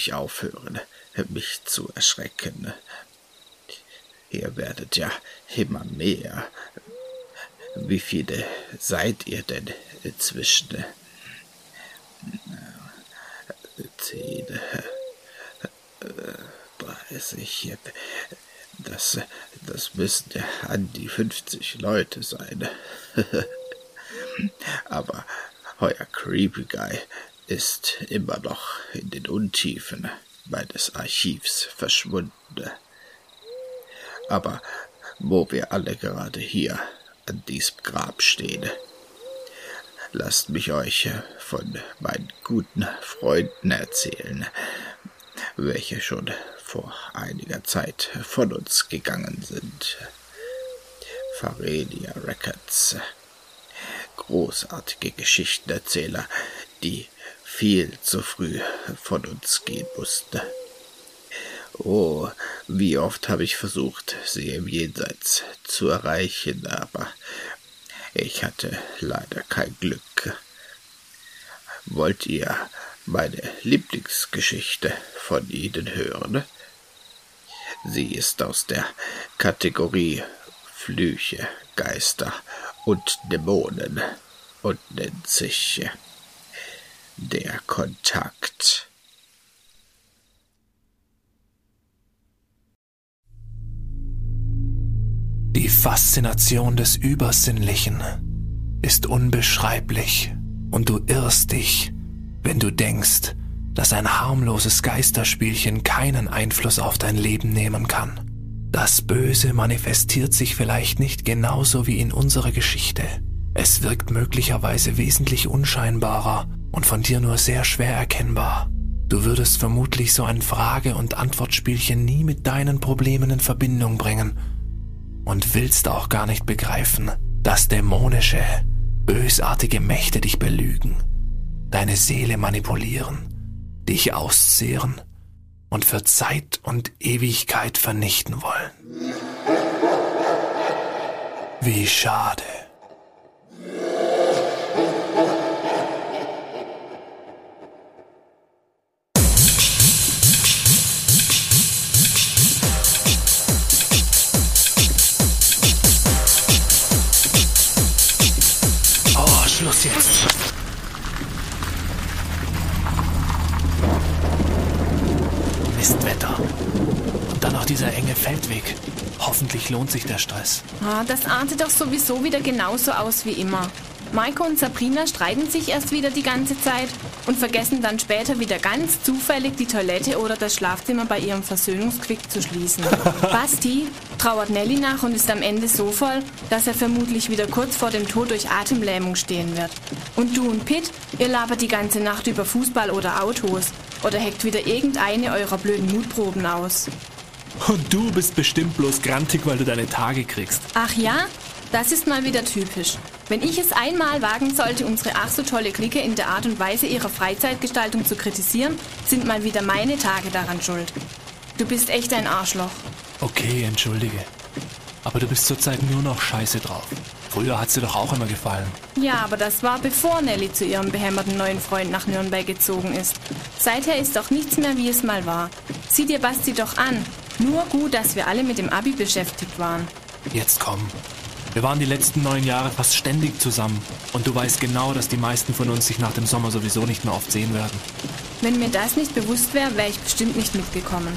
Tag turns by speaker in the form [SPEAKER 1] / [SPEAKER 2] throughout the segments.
[SPEAKER 1] wirklich aufhören, mich zu erschrecken. Ihr werdet ja immer mehr. Wie viele seid ihr denn inzwischen? Zehn, dreißig, das, das müssen ja an die 50 Leute sein. Aber euer Creepy Guy ist immer noch in den Untiefen meines Archivs verschwunden. Aber wo wir alle gerade hier an diesem Grab stehen, lasst mich euch von meinen guten Freunden erzählen, welche schon vor einiger Zeit von uns gegangen sind. Farelia Records. Großartige Geschichtenerzähler, die viel zu früh von uns gehen mussten. Oh, wie oft habe ich versucht, sie im Jenseits zu erreichen, aber ich hatte leider kein Glück. Wollt ihr meine Lieblingsgeschichte von ihnen hören? Sie ist aus der Kategorie Flüche, Geister und Dämonen und nennt sich der Kontakt.
[SPEAKER 2] Die Faszination des Übersinnlichen ist unbeschreiblich und du irrst dich, wenn du denkst, dass ein harmloses Geisterspielchen keinen Einfluss auf dein Leben nehmen kann. Das Böse manifestiert sich vielleicht nicht genauso wie in unserer Geschichte. Es wirkt möglicherweise wesentlich unscheinbarer und von dir nur sehr schwer erkennbar. Du würdest vermutlich so ein Frage- und Antwortspielchen nie mit deinen Problemen in Verbindung bringen und willst auch gar nicht begreifen, dass dämonische, bösartige Mächte dich belügen, deine Seele manipulieren dich auszehren und für Zeit und Ewigkeit vernichten wollen. Wie schade. Lohnt sich der Stress.
[SPEAKER 3] Ah, das artet doch sowieso wieder genauso aus wie immer. Maiko und Sabrina streiten sich erst wieder die ganze Zeit und vergessen dann später wieder ganz zufällig die Toilette oder das Schlafzimmer bei ihrem Versöhnungsquick zu schließen. Basti trauert Nelly nach und ist am Ende so voll, dass er vermutlich wieder kurz vor dem Tod durch Atemlähmung stehen wird. Und du und Pitt, ihr labert die ganze Nacht über Fußball oder Autos oder heckt wieder irgendeine eurer blöden Mutproben aus.
[SPEAKER 2] Und du bist bestimmt bloß grantig, weil du deine Tage kriegst.
[SPEAKER 3] Ach ja? Das ist mal wieder typisch. Wenn ich es einmal wagen sollte, unsere ach so tolle Clique in der Art und Weise ihrer Freizeitgestaltung zu kritisieren, sind mal wieder meine Tage daran schuld. Du bist echt ein Arschloch.
[SPEAKER 2] Okay, entschuldige. Aber du bist zurzeit nur noch scheiße drauf. Früher hat sie doch auch immer gefallen.
[SPEAKER 3] Ja, aber das war bevor Nelly zu ihrem behämmerten neuen Freund nach Nürnberg gezogen ist. Seither ist doch nichts mehr, wie es mal war. Sieh dir Basti doch an. Nur gut, dass wir alle mit dem Abi beschäftigt waren.
[SPEAKER 2] Jetzt komm. Wir waren die letzten neun Jahre fast ständig zusammen. Und du weißt genau, dass die meisten von uns sich nach dem Sommer sowieso nicht mehr oft sehen werden.
[SPEAKER 3] Wenn mir das nicht bewusst wäre, wäre ich bestimmt nicht mitgekommen.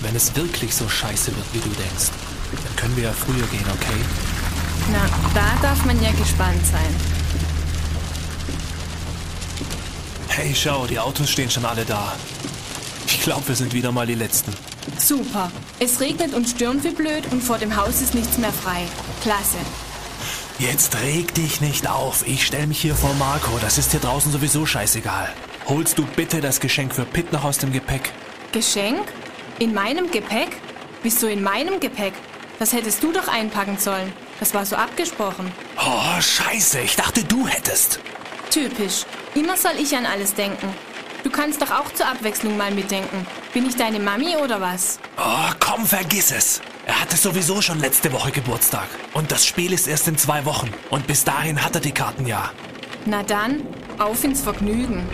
[SPEAKER 2] Wenn es wirklich so scheiße wird, wie du denkst, dann können wir ja früher gehen, okay?
[SPEAKER 3] Na, da darf man ja gespannt sein.
[SPEAKER 2] Hey, schau, die Autos stehen schon alle da. Ich glaube, wir sind wieder mal die Letzten.
[SPEAKER 3] Super. Es regnet und stürmt wie blöd und vor dem Haus ist nichts mehr frei. Klasse.
[SPEAKER 2] Jetzt reg dich nicht auf. Ich stell mich hier vor Marco. Das ist hier draußen sowieso scheißegal. Holst du bitte das Geschenk für Pitt noch aus dem Gepäck?
[SPEAKER 3] Geschenk? In meinem Gepäck? Wieso in meinem Gepäck? Das hättest du doch einpacken sollen. Das war so abgesprochen.
[SPEAKER 2] Oh, scheiße. Ich dachte, du hättest.
[SPEAKER 3] Typisch. Immer soll ich an alles denken. Du kannst doch auch zur Abwechslung mal mitdenken. Bin ich deine Mami oder was?
[SPEAKER 2] Oh, komm, vergiss es. Er hatte sowieso schon letzte Woche Geburtstag. Und das Spiel ist erst in zwei Wochen. Und bis dahin hat er die Karten ja.
[SPEAKER 3] Na dann, auf ins Vergnügen.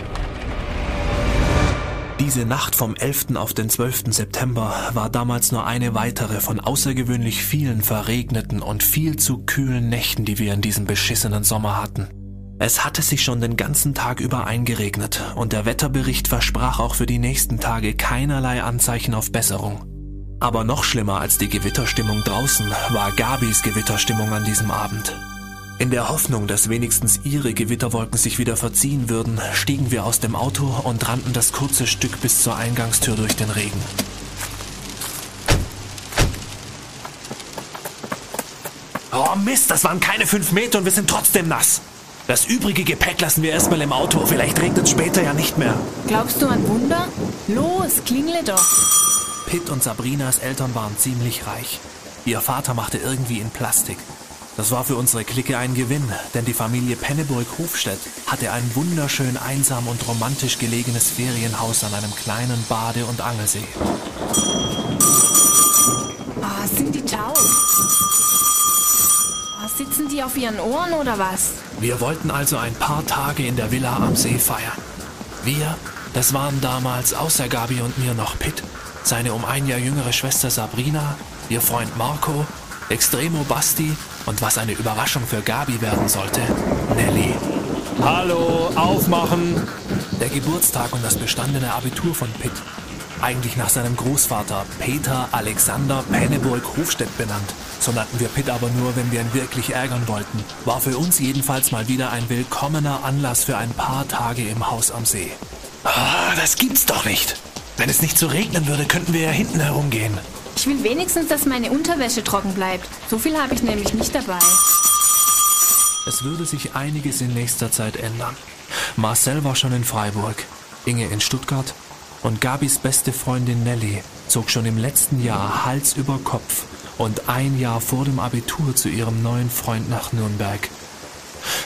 [SPEAKER 2] Diese Nacht vom 11. auf den 12. September war damals nur eine weitere von außergewöhnlich vielen verregneten und viel zu kühlen Nächten, die wir in diesem beschissenen Sommer hatten. Es hatte sich schon den ganzen Tag über eingeregnet und der Wetterbericht versprach auch für die nächsten Tage keinerlei Anzeichen auf Besserung. Aber noch schlimmer als die Gewitterstimmung draußen war Gabis Gewitterstimmung an diesem Abend. In der Hoffnung, dass wenigstens ihre Gewitterwolken sich wieder verziehen würden, stiegen wir aus dem Auto und rannten das kurze Stück bis zur Eingangstür durch den Regen. Oh Mist, das waren keine fünf Meter und wir sind trotzdem nass. Das übrige Gepäck lassen wir erstmal im Auto. Vielleicht regnet es später ja nicht mehr.
[SPEAKER 3] Glaubst du an Wunder? Los, klingle doch.
[SPEAKER 2] Pitt und Sabrinas Eltern waren ziemlich reich. Ihr Vater machte irgendwie in Plastik. Das war für unsere Clique ein Gewinn, denn die Familie Penneburg-Hofstedt hatte ein wunderschön einsam und romantisch gelegenes Ferienhaus an einem kleinen Bade- und Angelsee.
[SPEAKER 3] Oh, sind die taub? Sitzen die auf ihren Ohren oder was?
[SPEAKER 2] Wir wollten also ein paar Tage in der Villa am See feiern. Wir, das waren damals außer Gabi und mir noch Pitt, seine um ein Jahr jüngere Schwester Sabrina, ihr Freund Marco, Extremo Basti und was eine Überraschung für Gabi werden sollte, Nelly.
[SPEAKER 4] Hallo, aufmachen!
[SPEAKER 2] Der Geburtstag und das bestandene Abitur von Pitt. Eigentlich nach seinem Großvater Peter Alexander Penneburg-Hofstedt benannt. So nannten wir Pitt aber nur, wenn wir ihn wirklich ärgern wollten. War für uns jedenfalls mal wieder ein willkommener Anlass für ein paar Tage im Haus am See. Ah, das gibt's doch nicht. Wenn es nicht so regnen würde, könnten wir ja hinten herumgehen.
[SPEAKER 3] Ich will wenigstens, dass meine Unterwäsche trocken bleibt. So viel habe ich nämlich nicht dabei.
[SPEAKER 2] Es würde sich einiges in nächster Zeit ändern. Marcel war schon in Freiburg, Inge in Stuttgart und Gabis beste Freundin Nelly zog schon im letzten Jahr Hals über Kopf und ein Jahr vor dem Abitur zu ihrem neuen Freund nach Nürnberg.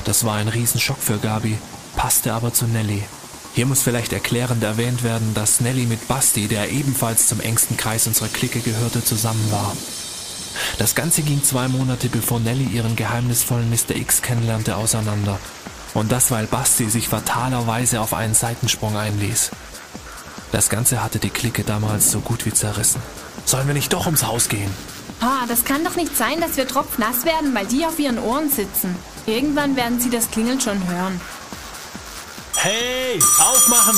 [SPEAKER 2] Das war ein Riesenschock für Gabi, passte aber zu Nelly. Hier muss vielleicht erklärend erwähnt werden, dass Nelly mit Basti, der ebenfalls zum engsten Kreis unserer Clique gehörte, zusammen war. Das Ganze ging zwei Monate bevor Nelly ihren geheimnisvollen Mr. X kennenlernte auseinander. Und das, weil Basti sich fatalerweise auf einen Seitensprung einließ. Das Ganze hatte die Clique damals so gut wie zerrissen. Sollen wir nicht doch ums Haus gehen?
[SPEAKER 3] Ah, das kann doch nicht sein, dass wir tropfnass werden, weil die auf ihren Ohren sitzen. Irgendwann werden sie das Klingeln schon hören.
[SPEAKER 2] Hey, aufmachen!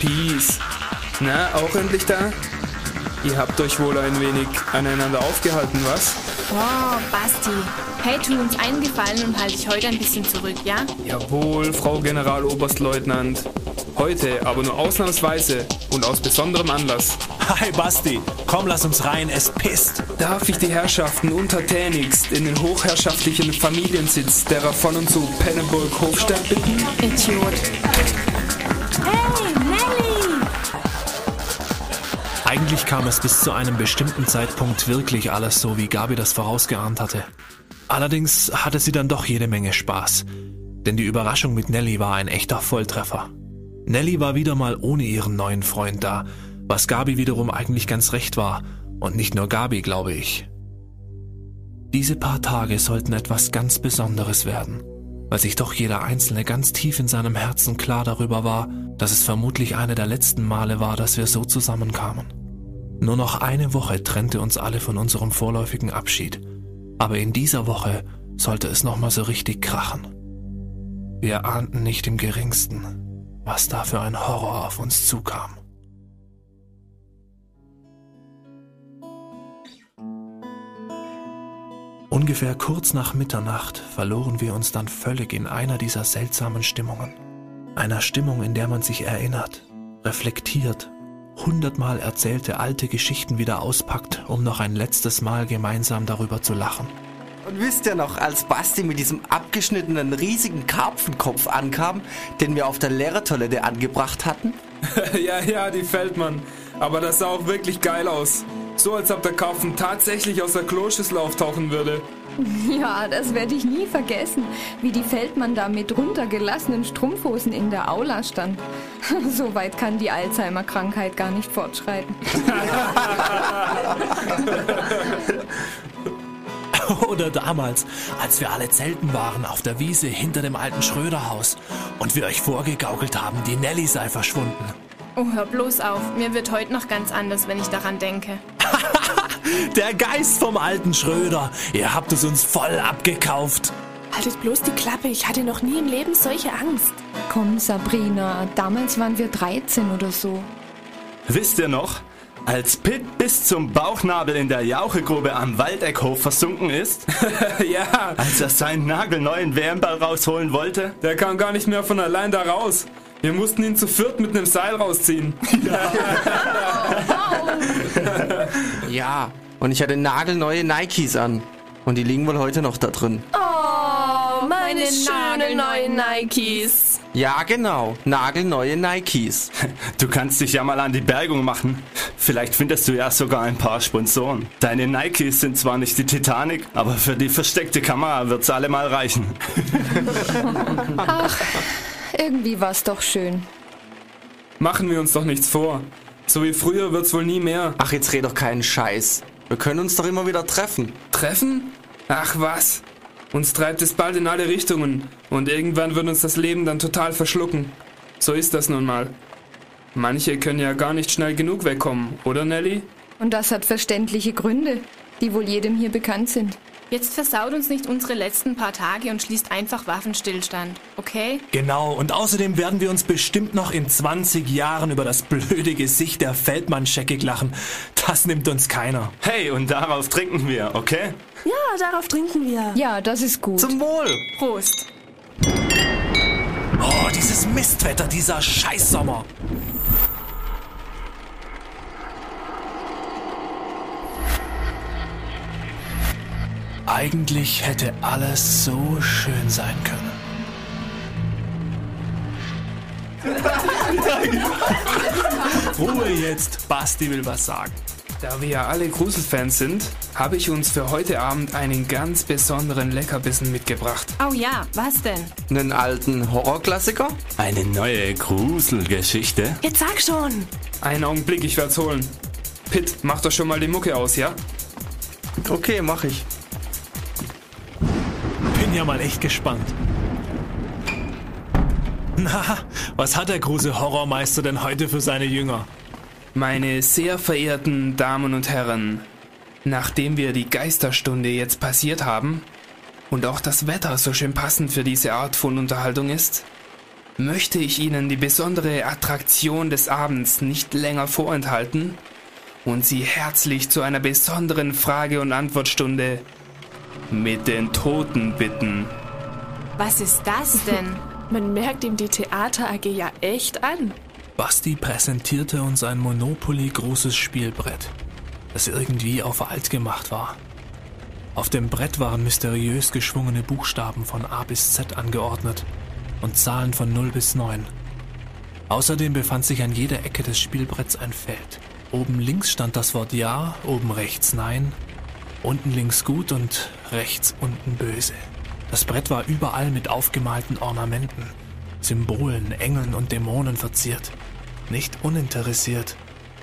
[SPEAKER 4] Peace. Na, auch endlich da? Ihr habt euch wohl ein wenig aneinander aufgehalten, was?
[SPEAKER 3] Oh, Basti. Hey, tu uns einen Gefallen und halt dich heute ein bisschen zurück, ja?
[SPEAKER 4] Jawohl, Frau Generaloberstleutnant. Heute aber nur ausnahmsweise und aus besonderem Anlass.
[SPEAKER 2] Hi Basti, komm, lass uns rein, es pisst.
[SPEAKER 4] Darf ich die Herrschaften untertänigst in den hochherrschaftlichen Familiensitz derer von und zu Penneburg-Hofstadt bitten?
[SPEAKER 3] Idiot. Hey!
[SPEAKER 2] Eigentlich kam es bis zu einem bestimmten Zeitpunkt wirklich alles so, wie Gabi das vorausgeahnt hatte. Allerdings hatte sie dann doch jede Menge Spaß, denn die Überraschung mit Nelly war ein echter Volltreffer. Nelly war wieder mal ohne ihren neuen Freund da, was Gabi wiederum eigentlich ganz recht war, und nicht nur Gabi, glaube ich. Diese paar Tage sollten etwas ganz Besonderes werden, weil sich doch jeder Einzelne ganz tief in seinem Herzen klar darüber war, dass es vermutlich eine der letzten Male war, dass wir so zusammenkamen. Nur noch eine Woche trennte uns alle von unserem vorläufigen Abschied, aber in dieser Woche sollte es nochmal so richtig krachen. Wir ahnten nicht im geringsten, was da für ein Horror auf uns zukam. Ungefähr kurz nach Mitternacht verloren wir uns dann völlig in einer dieser seltsamen Stimmungen. Einer Stimmung, in der man sich erinnert, reflektiert, hundertmal erzählte alte Geschichten wieder auspackt, um noch ein letztes Mal gemeinsam darüber zu lachen.
[SPEAKER 5] Und wisst ihr noch, als Basti mit diesem abgeschnittenen riesigen Karpfenkopf ankam, den wir auf der Lehrertoilette angebracht hatten?
[SPEAKER 4] ja, ja, die Feldmann. Aber das sah auch wirklich geil aus. So als ob der Karpfen tatsächlich aus der Kloschüssel auftauchen würde.
[SPEAKER 6] Ja, das werde ich nie vergessen, wie die Feldmann da mit runtergelassenen Strumpfhosen in der Aula stand. So weit kann die Alzheimer-Krankheit gar nicht fortschreiten.
[SPEAKER 2] Oder damals, als wir alle zelten waren auf der Wiese hinter dem alten Schröderhaus und wir euch vorgegaukelt haben, die Nelly sei verschwunden.
[SPEAKER 3] Oh, hör bloß auf. Mir wird heute noch ganz anders, wenn ich daran denke.
[SPEAKER 2] Der Geist vom alten Schröder. Ihr habt es uns voll abgekauft.
[SPEAKER 7] Haltet bloß die Klappe, ich hatte noch nie im Leben solche Angst.
[SPEAKER 6] Komm, Sabrina, damals waren wir 13 oder so.
[SPEAKER 8] Wisst ihr noch, als Pitt bis zum Bauchnabel in der Jauchegrube am Waldeckhof versunken ist?
[SPEAKER 4] ja,
[SPEAKER 8] Als er seinen nagelneuen WM-Ball rausholen wollte?
[SPEAKER 4] der kam gar nicht mehr von allein da raus. Wir mussten ihn zu viert mit einem Seil rausziehen.
[SPEAKER 5] Ja, und ich hatte nagelneue Nikes an. Und die liegen wohl heute noch da drin.
[SPEAKER 7] Oh, meine schönen neuen Nikes.
[SPEAKER 5] Ja, genau. Nagelneue Nikes.
[SPEAKER 8] Du kannst dich ja mal an die Bergung machen. Vielleicht findest du ja sogar ein paar Sponsoren. Deine Nikes sind zwar nicht die Titanic, aber für die versteckte Kamera wird's allemal reichen.
[SPEAKER 6] Irgendwie war's doch schön.
[SPEAKER 4] Machen wir uns doch nichts vor. So wie früher wird's wohl nie mehr.
[SPEAKER 5] Ach, jetzt red doch keinen Scheiß. Wir können uns doch immer wieder treffen.
[SPEAKER 4] Treffen? Ach was. Uns treibt es bald in alle Richtungen und irgendwann wird uns das Leben dann total verschlucken. So ist das nun mal. Manche können ja gar nicht schnell genug wegkommen, oder Nelly?
[SPEAKER 6] Und das hat verständliche Gründe, die wohl jedem hier bekannt sind.
[SPEAKER 3] Jetzt versaut uns nicht unsere letzten paar Tage und schließt einfach Waffenstillstand, okay?
[SPEAKER 2] Genau, und außerdem werden wir uns bestimmt noch in 20 Jahren über das blöde Gesicht der Feldmann-Scheckig lachen. Das nimmt uns keiner.
[SPEAKER 8] Hey, und darauf trinken wir, okay?
[SPEAKER 7] Ja, darauf trinken wir.
[SPEAKER 6] Ja, das ist gut.
[SPEAKER 5] Zum Wohl.
[SPEAKER 3] Prost.
[SPEAKER 2] Oh, dieses Mistwetter, dieser Scheißsommer. Eigentlich hätte alles so schön sein können. Ruhe jetzt, Basti will was sagen.
[SPEAKER 4] Da wir ja alle Gruselfans sind, habe ich uns für heute Abend einen ganz besonderen Leckerbissen mitgebracht.
[SPEAKER 3] Oh ja, was denn?
[SPEAKER 5] Einen alten Horrorklassiker?
[SPEAKER 8] Eine neue Gruselgeschichte.
[SPEAKER 7] Jetzt sag schon.
[SPEAKER 4] Einen Augenblick, ich werd's holen. Pitt, mach doch schon mal die Mucke aus, ja?
[SPEAKER 5] Okay, mach ich.
[SPEAKER 2] Ja mal echt gespannt. Na, was hat der große Horrormeister denn heute für seine Jünger?
[SPEAKER 4] Meine sehr verehrten Damen und Herren, nachdem wir die Geisterstunde jetzt passiert haben und auch das Wetter so schön passend für diese Art von Unterhaltung ist, möchte ich Ihnen die besondere Attraktion des Abends nicht länger vorenthalten und Sie herzlich zu einer besonderen Frage- und Antwortstunde mit den Toten bitten.
[SPEAKER 3] Was ist das denn?
[SPEAKER 7] Man merkt ihm die Theater AG ja echt an.
[SPEAKER 2] Basti präsentierte uns ein Monopoly großes Spielbrett, das irgendwie auf alt gemacht war. Auf dem Brett waren mysteriös geschwungene Buchstaben von A bis Z angeordnet und Zahlen von 0 bis 9. Außerdem befand sich an jeder Ecke des Spielbretts ein Feld. Oben links stand das Wort Ja, oben rechts Nein, unten links gut und rechts unten böse. Das Brett war überall mit aufgemalten Ornamenten, Symbolen, Engeln und Dämonen verziert. Nicht uninteressiert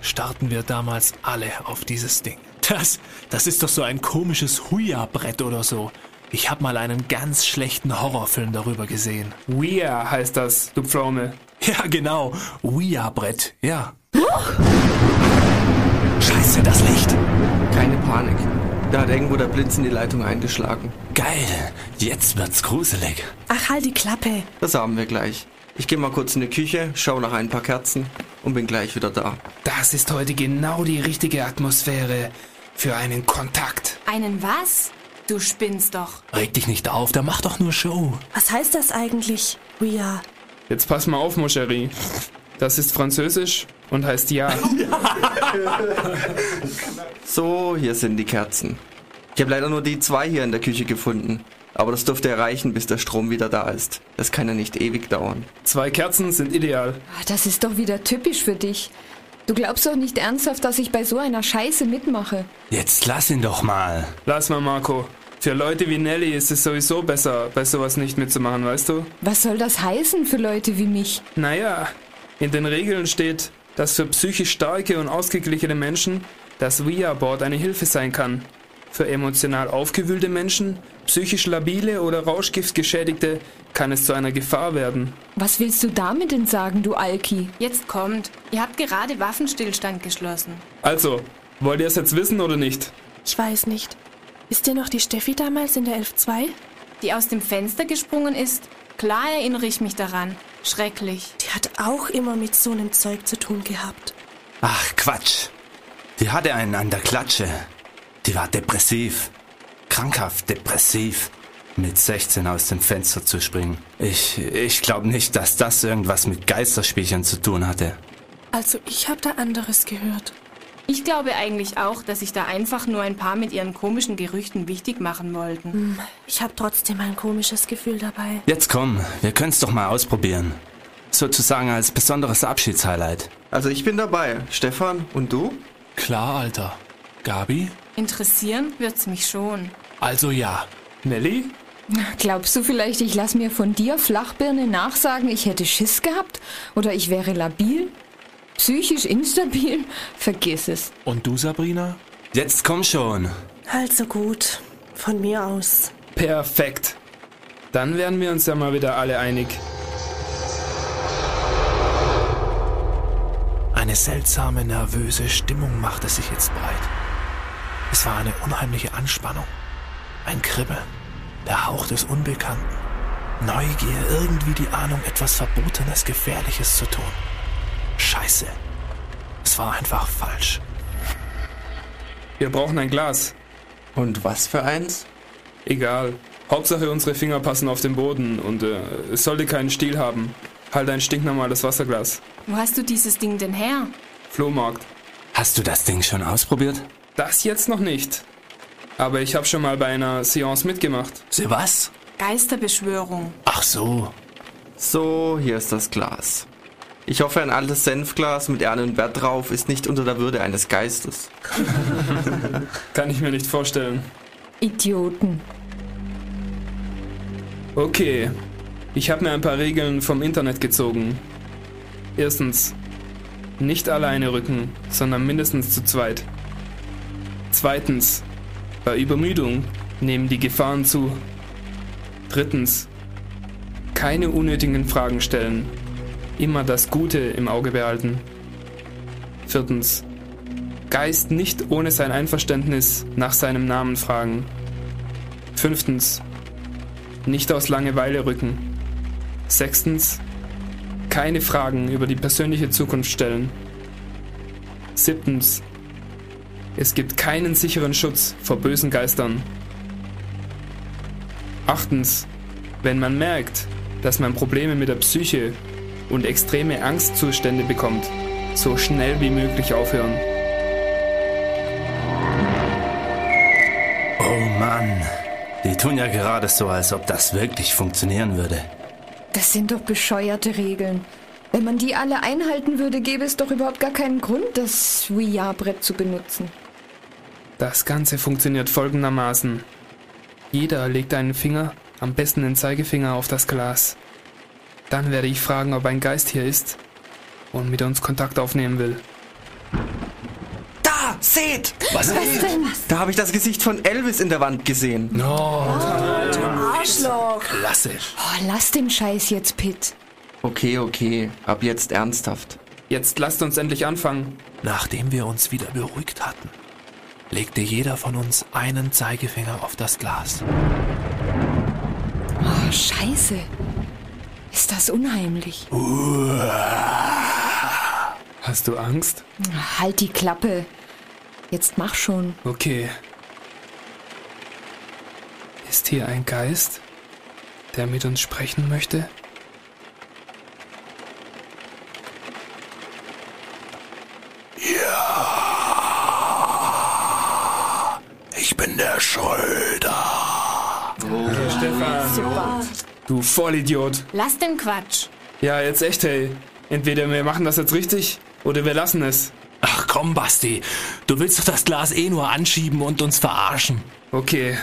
[SPEAKER 2] starrten wir damals alle auf dieses Ding. Das, das ist doch so ein komisches Huya-Brett oder so. Ich hab mal einen ganz schlechten Horrorfilm darüber gesehen.
[SPEAKER 4] Weir heißt das, du Pflaume.
[SPEAKER 2] Ja, genau. Ouija-Brett, ja. Scheiße, das Licht.
[SPEAKER 5] Keine Panik. Da hat irgendwo der Blitz in die Leitung eingeschlagen.
[SPEAKER 8] Geil, jetzt wird's gruselig.
[SPEAKER 7] Ach, halt die Klappe.
[SPEAKER 5] Das haben wir gleich. Ich gehe mal kurz in die Küche, schau nach ein paar Kerzen und bin gleich wieder da.
[SPEAKER 4] Das ist heute genau die richtige Atmosphäre für einen Kontakt.
[SPEAKER 3] Einen was? Du spinnst doch.
[SPEAKER 2] Reg dich nicht auf, der macht doch nur Show.
[SPEAKER 7] Was heißt das eigentlich? We are.
[SPEAKER 4] Jetzt pass mal auf, Moscherie. Das ist Französisch und heißt ja.
[SPEAKER 5] So, hier sind die Kerzen. Ich habe leider nur die zwei hier in der Küche gefunden. Aber das dürfte erreichen, bis der Strom wieder da ist. Das kann ja nicht ewig dauern.
[SPEAKER 4] Zwei Kerzen sind ideal.
[SPEAKER 6] Ah, Das ist doch wieder typisch für dich. Du glaubst doch nicht ernsthaft, dass ich bei so einer Scheiße mitmache.
[SPEAKER 8] Jetzt lass ihn doch mal.
[SPEAKER 4] Lass mal, Marco. Für Leute wie Nelly ist es sowieso besser, bei sowas nicht mitzumachen, weißt du?
[SPEAKER 6] Was soll das heißen für Leute wie mich?
[SPEAKER 4] Naja, in den Regeln steht, dass für psychisch starke und ausgeglichene Menschen das Ouija-Board eine Hilfe sein kann. Für emotional aufgewühlte Menschen, psychisch labile oder Rauschgiftgeschädigte kann es zu einer Gefahr werden.
[SPEAKER 6] Was willst du damit denn sagen, du Alki?
[SPEAKER 3] Jetzt kommt. Ihr habt gerade Waffenstillstand geschlossen.
[SPEAKER 4] Also, wollt ihr es jetzt wissen oder nicht?
[SPEAKER 7] Ich weiß nicht. Ist dir noch die Steffi damals in der 11.2?
[SPEAKER 3] Die aus dem Fenster gesprungen ist? Klar erinnere ich mich daran. Schrecklich.
[SPEAKER 7] Die hat auch immer mit so einem Zeug zu tun gehabt.
[SPEAKER 8] Ach, Quatsch. Die hatte einen an der Klatsche. Die war depressiv. Krankhaft depressiv. Mit 16 aus dem Fenster zu springen. Ich, ich glaube nicht, dass das irgendwas mit Geisterspielchen zu tun hatte.
[SPEAKER 7] Also ich habe da anderes gehört.
[SPEAKER 3] Ich glaube eigentlich auch, dass sich da einfach nur ein paar mit ihren komischen Gerüchten wichtig machen wollten.
[SPEAKER 7] Hm, Ich habe trotzdem ein komisches Gefühl dabei.
[SPEAKER 8] Jetzt komm, wir können's doch mal ausprobieren. Sozusagen als besonderes Abschiedshighlight.
[SPEAKER 5] Also ich bin dabei. Stefan, und du?
[SPEAKER 2] Klar, Alter. Gabi?
[SPEAKER 3] Interessieren wird's mich schon.
[SPEAKER 2] Also ja.
[SPEAKER 4] Nelly?
[SPEAKER 6] Glaubst du vielleicht, ich lass mir von dir Flachbirne nachsagen, ich hätte Schiss gehabt? Oder ich wäre labil? Psychisch instabil? Vergiss es.
[SPEAKER 2] Und du, Sabrina?
[SPEAKER 8] Jetzt komm schon.
[SPEAKER 7] Also gut. Von mir aus.
[SPEAKER 4] Perfekt. Dann werden wir uns ja mal wieder alle einig.
[SPEAKER 2] Eine seltsame, nervöse Stimmung machte sich jetzt breit. Es war eine unheimliche Anspannung, ein Kribbeln, der Hauch des Unbekannten, Neugier, irgendwie die Ahnung, etwas Verbotenes, Gefährliches zu tun. Scheiße. Es war einfach falsch.
[SPEAKER 4] Wir brauchen ein Glas.
[SPEAKER 5] Und was für eins?
[SPEAKER 4] Egal. Hauptsache unsere Finger passen auf den Boden und äh, es sollte keinen Stiel haben. Halt ein stinknormales Wasserglas.
[SPEAKER 3] Wo hast du dieses Ding denn her?
[SPEAKER 4] Flohmarkt.
[SPEAKER 8] Hast du das Ding schon ausprobiert?
[SPEAKER 4] Das jetzt noch nicht. Aber ich habe schon mal bei einer Seance mitgemacht.
[SPEAKER 2] Sie was?
[SPEAKER 3] Geisterbeschwörung.
[SPEAKER 2] Ach so.
[SPEAKER 5] So, hier ist das Glas. Ich hoffe, ein altes Senfglas mit Erne und Bert drauf ist nicht unter der Würde eines Geistes.
[SPEAKER 4] Kann ich mir nicht vorstellen.
[SPEAKER 6] Idioten.
[SPEAKER 4] Okay. Ich habe mir ein paar Regeln vom Internet gezogen. Erstens. Nicht alleine rücken, sondern mindestens zu zweit. Zweitens. Bei Übermüdung nehmen die Gefahren zu. Drittens. Keine unnötigen Fragen stellen. Immer das Gute im Auge behalten. Viertens. Geist nicht ohne sein Einverständnis nach seinem Namen fragen. Fünftens. Nicht aus Langeweile rücken. Sechstens. Keine Fragen über die persönliche Zukunft stellen. Siebtens. Es gibt keinen sicheren Schutz vor bösen Geistern. Achtens. Wenn man merkt, dass man Probleme mit der Psyche und extreme Angstzustände bekommt, so schnell wie möglich aufhören.
[SPEAKER 8] Oh Mann. Die tun ja gerade so, als ob das wirklich funktionieren würde.
[SPEAKER 6] Das sind doch bescheuerte Regeln. Wenn man die alle einhalten würde, gäbe es doch überhaupt gar keinen Grund, das VR-Brett zu benutzen.
[SPEAKER 4] Das Ganze funktioniert folgendermaßen. Jeder legt einen Finger, am besten den Zeigefinger, auf das Glas. Dann werde ich fragen, ob ein Geist hier ist und mit uns Kontakt aufnehmen will.
[SPEAKER 5] Da, seht!
[SPEAKER 2] Was ist denn?
[SPEAKER 5] Da habe ich das Gesicht von Elvis in der Wand gesehen.
[SPEAKER 2] No.
[SPEAKER 7] Arschloch.
[SPEAKER 2] Klasse.
[SPEAKER 6] Oh, lass den Scheiß jetzt, Pitt.
[SPEAKER 5] Okay, okay, ab jetzt ernsthaft.
[SPEAKER 4] Jetzt lasst uns endlich anfangen.
[SPEAKER 2] Nachdem wir uns wieder beruhigt hatten, legte jeder von uns einen Zeigefinger auf das Glas.
[SPEAKER 6] Oh, Scheiße. Ist das unheimlich.
[SPEAKER 4] Hast du Angst?
[SPEAKER 6] Halt die Klappe. Jetzt mach schon.
[SPEAKER 4] Okay. Ist hier ein Geist, der mit uns sprechen möchte?
[SPEAKER 2] Ich bin der Schröder.
[SPEAKER 4] Stefan. Du Vollidiot.
[SPEAKER 3] Lass den Quatsch.
[SPEAKER 4] Ja, jetzt echt, hey. Entweder wir machen das jetzt richtig oder wir lassen es.
[SPEAKER 2] Ach komm, Basti. Du willst doch das Glas eh nur anschieben und uns verarschen.
[SPEAKER 4] Okay.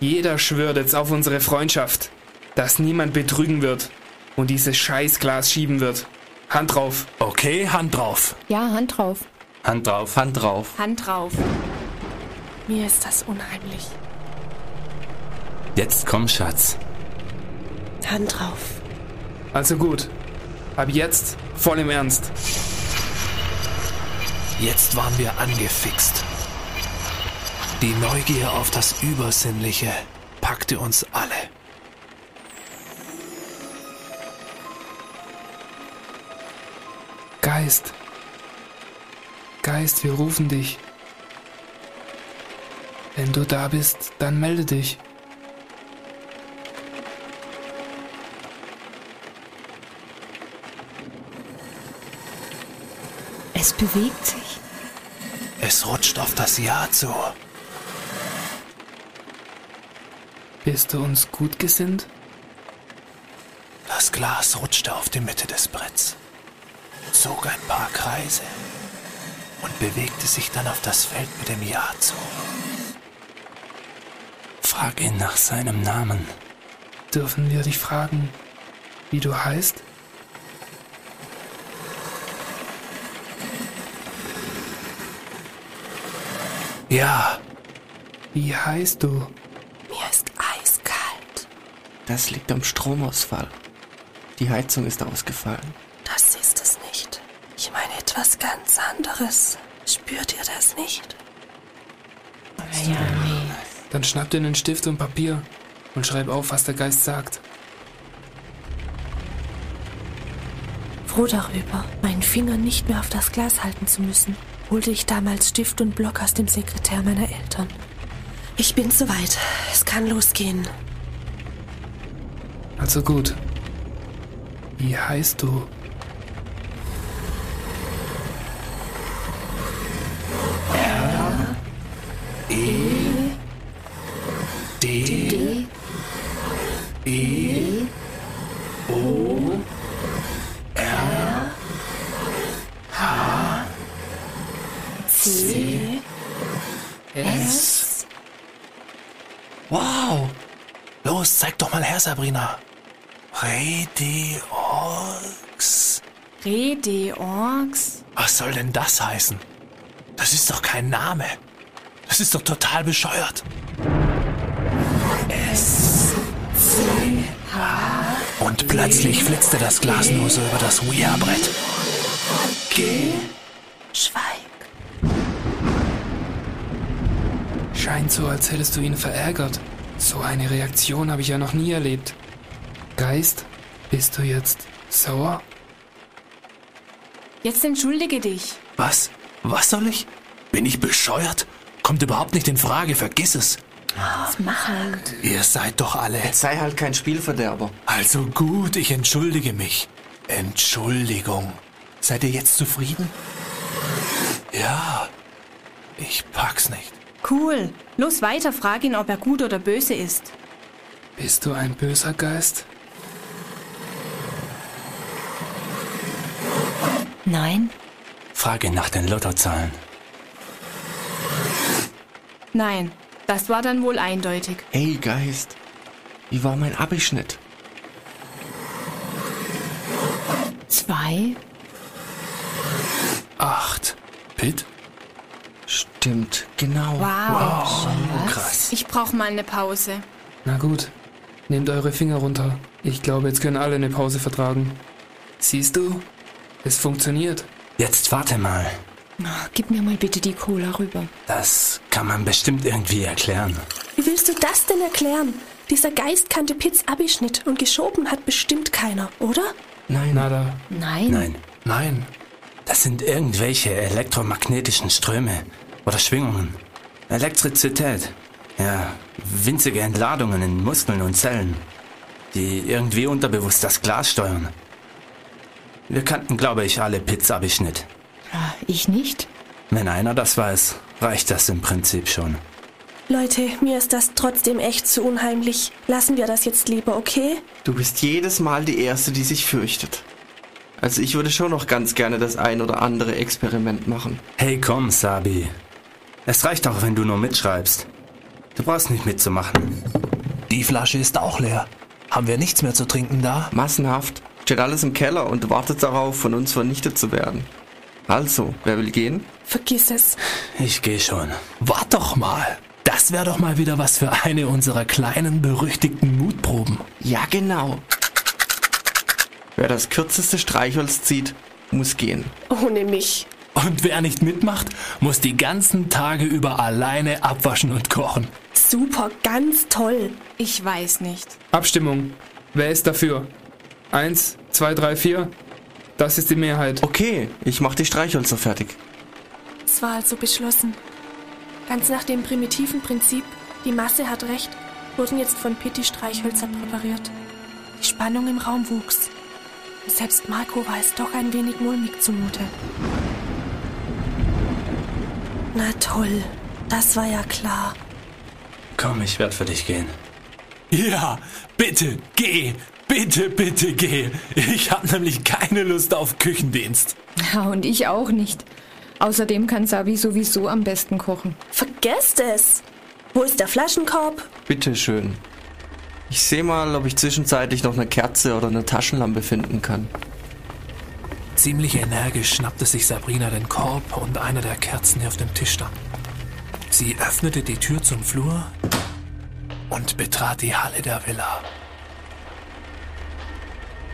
[SPEAKER 4] Jeder schwört jetzt auf unsere Freundschaft, dass niemand betrügen wird und dieses Scheißglas schieben wird. Hand drauf.
[SPEAKER 2] Okay, Hand drauf.
[SPEAKER 6] Ja, Hand drauf.
[SPEAKER 8] Hand drauf.
[SPEAKER 5] Hand drauf.
[SPEAKER 3] Hand drauf.
[SPEAKER 7] Mir ist das unheimlich.
[SPEAKER 8] Jetzt komm, Schatz.
[SPEAKER 7] Hand drauf.
[SPEAKER 4] Also gut. Ab jetzt voll im Ernst.
[SPEAKER 2] Jetzt waren wir angefixt. Die Neugier auf das Übersinnliche packte uns alle.
[SPEAKER 4] Geist. Geist, wir rufen dich. Wenn du da bist, dann melde dich.
[SPEAKER 7] Es bewegt sich.
[SPEAKER 2] Es rutscht auf das Ja zu.
[SPEAKER 4] Bist du uns gut gesinnt?
[SPEAKER 2] Das Glas rutschte auf die Mitte des Bretts, zog ein paar Kreise und bewegte sich dann auf das Feld mit dem Ja zu.
[SPEAKER 8] Frag ihn nach seinem Namen.
[SPEAKER 4] Dürfen wir dich fragen, wie du heißt?
[SPEAKER 2] Ja,
[SPEAKER 4] Wie heißt du?
[SPEAKER 7] Mir ist eiskalt.
[SPEAKER 5] Das liegt am Stromausfall. Die Heizung ist ausgefallen.
[SPEAKER 7] Das ist es nicht. Ich meine etwas ganz anderes. Spürt ihr das nicht?
[SPEAKER 4] Dann schnapp dir einen Stift und Papier und schreib auf, was der Geist sagt.
[SPEAKER 7] Froh darüber, meinen Finger nicht mehr auf das Glas halten zu müssen, holte ich damals Stift und Block aus dem Sekretär meiner Eltern. Ich bin soweit. Es kann losgehen.
[SPEAKER 4] Also gut. Wie heißt du?
[SPEAKER 2] D, E, O, R, H, C, S. Wow! Los, zeig doch mal her, Sabrina. Rediox.
[SPEAKER 3] Redeorgs?
[SPEAKER 2] Was soll denn das heißen? Das ist doch kein Name. Das ist doch total bescheuert. S, C, H. Und plötzlich flitzte das Glas nur so über das Ouija-Brett. G,
[SPEAKER 7] Schweig.
[SPEAKER 4] Scheint so, als hättest du ihn verärgert. So eine Reaktion habe ich ja noch nie erlebt. Geist, bist du jetzt sauer?
[SPEAKER 3] Jetzt entschuldige dich.
[SPEAKER 2] Was? Was soll ich? Bin ich bescheuert? Kommt überhaupt nicht in Frage, vergiss es.
[SPEAKER 6] Was mach halt.
[SPEAKER 2] Ihr seid doch alle.
[SPEAKER 5] Jetzt sei halt kein Spielverderber.
[SPEAKER 2] Also gut, ich entschuldige mich. Entschuldigung. Seid ihr jetzt zufrieden? Ja. Ich pack's nicht.
[SPEAKER 3] Cool. Los weiter, frag ihn, ob er gut oder böse ist.
[SPEAKER 4] Bist du ein böser Geist?
[SPEAKER 6] Nein,
[SPEAKER 8] Frag ihn nach den Lottozahlen.
[SPEAKER 3] Nein, das war dann wohl eindeutig.
[SPEAKER 5] Hey Geist, wie war mein Abischnitt?
[SPEAKER 6] zwei,
[SPEAKER 2] Acht. Pitt?
[SPEAKER 5] Stimmt, genau.
[SPEAKER 3] Wow.
[SPEAKER 2] Oh, krass.
[SPEAKER 3] Ich brauch mal eine Pause.
[SPEAKER 4] Na gut, nehmt eure Finger runter. Ich glaube, jetzt können alle eine Pause vertragen. Siehst du? Es funktioniert.
[SPEAKER 8] Jetzt warte mal.
[SPEAKER 6] gib mir mal bitte die Cola rüber.
[SPEAKER 8] Das kann man bestimmt irgendwie erklären.
[SPEAKER 7] Wie willst du das denn erklären? Dieser Geist kannte Pitts Abischnitt und geschoben hat bestimmt keiner, oder?
[SPEAKER 5] Nein,
[SPEAKER 4] Nada.
[SPEAKER 6] Nein,
[SPEAKER 8] Nein,
[SPEAKER 2] Nein.
[SPEAKER 8] Das sind irgendwelche elektromagnetischen Ströme oder Schwingungen. Elektrizität. Ja, winzige Entladungen in Muskeln und Zellen, die irgendwie unterbewusst das Glas steuern. Wir kannten, glaube ich, alle Pitts Abischnitt.
[SPEAKER 6] Ah, ich nicht.
[SPEAKER 8] Wenn einer das weiß, reicht das im Prinzip schon.
[SPEAKER 7] Leute, mir ist das trotzdem echt zu unheimlich. Lassen wir das jetzt lieber, okay?
[SPEAKER 5] du bist jedes Mal die Erste, die sich fürchtet. Also ich würde schon noch ganz gerne das ein oder andere Experiment machen.
[SPEAKER 8] Hey, komm, Sabi. Es reicht auch, wenn du nur mitschreibst. Du brauchst nicht mitzumachen.
[SPEAKER 2] Die Flasche ist auch leer. Haben wir nichts mehr zu trinken da?
[SPEAKER 5] Massenhaft. Steht alles im Keller und wartet darauf, von uns vernichtet zu werden. Also, wer will gehen?
[SPEAKER 7] Vergiss es.
[SPEAKER 8] Ich gehe schon.
[SPEAKER 2] Wart doch mal. Das wäre doch mal wieder was für eine unserer kleinen berüchtigten Mutproben.
[SPEAKER 5] Ja, genau. Wer das kürzeste Streichholz zieht, muss gehen.
[SPEAKER 7] Ohne mich.
[SPEAKER 2] Und wer nicht mitmacht, muss die ganzen Tage über alleine abwaschen und kochen.
[SPEAKER 7] Super, ganz toll.
[SPEAKER 3] Ich weiß nicht.
[SPEAKER 4] Abstimmung. Wer ist dafür? Eins, zwei, drei, vier. Das ist die Mehrheit.
[SPEAKER 5] Okay, ich mach die Streichhölzer fertig.
[SPEAKER 7] Es war also beschlossen. Ganz nach dem primitiven Prinzip, die Masse hat Recht, wurden jetzt von Pitti Streichhölzer präpariert. Die Spannung im Raum wuchs. Selbst Marco war es doch ein wenig mulmig zumute. Na toll, das war ja klar.
[SPEAKER 8] Komm, ich werde für dich gehen.
[SPEAKER 2] Ja, bitte, geh. Bitte, bitte, geh. Ich habe nämlich keine Lust auf Küchendienst.
[SPEAKER 6] Ja, und ich auch nicht. Außerdem kann Sabi sowieso am besten kochen.
[SPEAKER 7] Vergesst es. Wo ist der Flaschenkorb?
[SPEAKER 5] Bitte schön. Ich sehe mal, ob ich zwischenzeitlich noch eine Kerze oder eine Taschenlampe finden kann.
[SPEAKER 2] Ziemlich energisch schnappte sich Sabrina den Korb und eine der Kerzen, die auf dem Tisch stand. Sie öffnete die Tür zum Flur und betrat die Halle der Villa.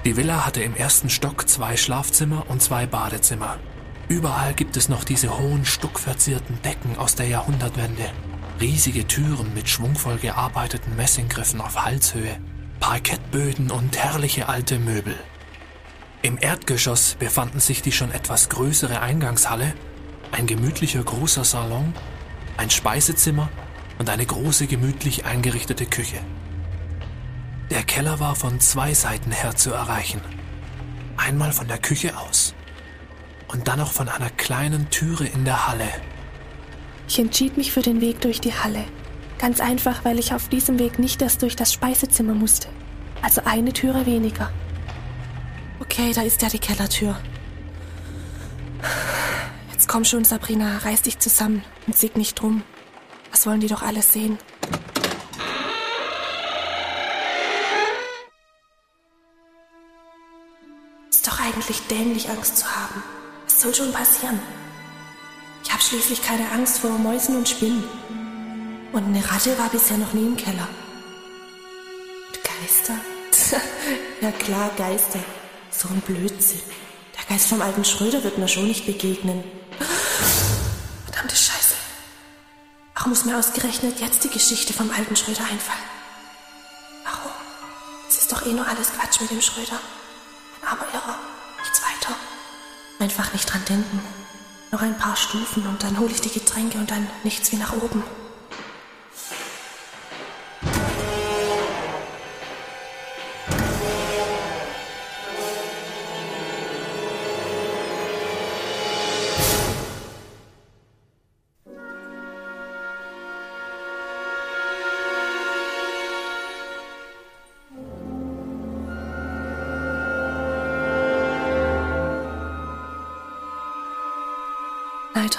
[SPEAKER 2] Die Villa hatte im ersten Stock zwei Schlafzimmer und zwei Badezimmer. Überall gibt es noch diese hohen, stuckverzierten Decken aus der Jahrhundertwende. Riesige Türen mit schwungvoll gearbeiteten Messinggriffen auf Halshöhe, Parkettböden und herrliche alte Möbel. Im Erdgeschoss befanden sich die schon etwas größere Eingangshalle, ein gemütlicher großer Salon, ein Speisezimmer und eine große gemütlich eingerichtete Küche. Der Keller war von zwei Seiten her zu erreichen. Einmal von der Küche aus und dann auch von einer kleinen Türe in der Halle.
[SPEAKER 7] Ich entschied mich für den Weg durch die Halle. Ganz einfach, weil ich auf diesem Weg nicht erst durch das Speisezimmer musste. Also eine Türe weniger. Okay, da ist ja die Kellertür. Jetzt komm schon, Sabrina, reiß dich zusammen und sieg nicht drum. Das wollen die doch alles sehen. Ist doch eigentlich dämlich, Angst zu haben. Was soll schon passieren? Ich habe schließlich keine Angst vor Mäusen und Spinnen. Und eine Ratte war bisher noch nie im Keller. Und Geister? ja klar, Geister. So ein Blödsinn. Der Geist vom alten Schröder wird mir schon nicht begegnen. Verdammte Scheiße. Warum muss mir ausgerechnet jetzt die Geschichte vom alten Schröder einfallen? Warum? Es ist doch eh nur alles Quatsch mit dem Schröder. Ein armer. Nichts weiter. Einfach nicht dran denken. Noch ein paar Stufen und dann hole ich die Getränke und dann nichts wie nach oben.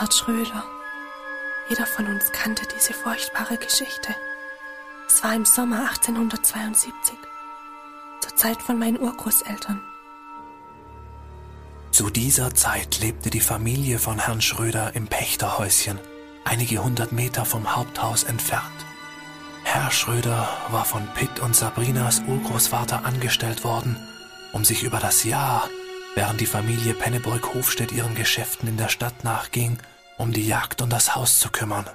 [SPEAKER 7] Neidhard Schröder. Jeder von uns kannte diese furchtbare Geschichte. Es war im Sommer 1872, zur Zeit von meinen Urgroßeltern.
[SPEAKER 2] Zu dieser Zeit lebte die Familie von Herrn Schröder im Pächterhäuschen, einige hundert Meter vom Haupthaus entfernt. Herr Schröder war von Pitt und Sabrinas Urgroßvater angestellt worden, um sich über das Jahr, während die Familie Pennebrück-Hofstedt ihren Geschäften in der Stadt nachging, um die Jagd und das Haus zu kümmern.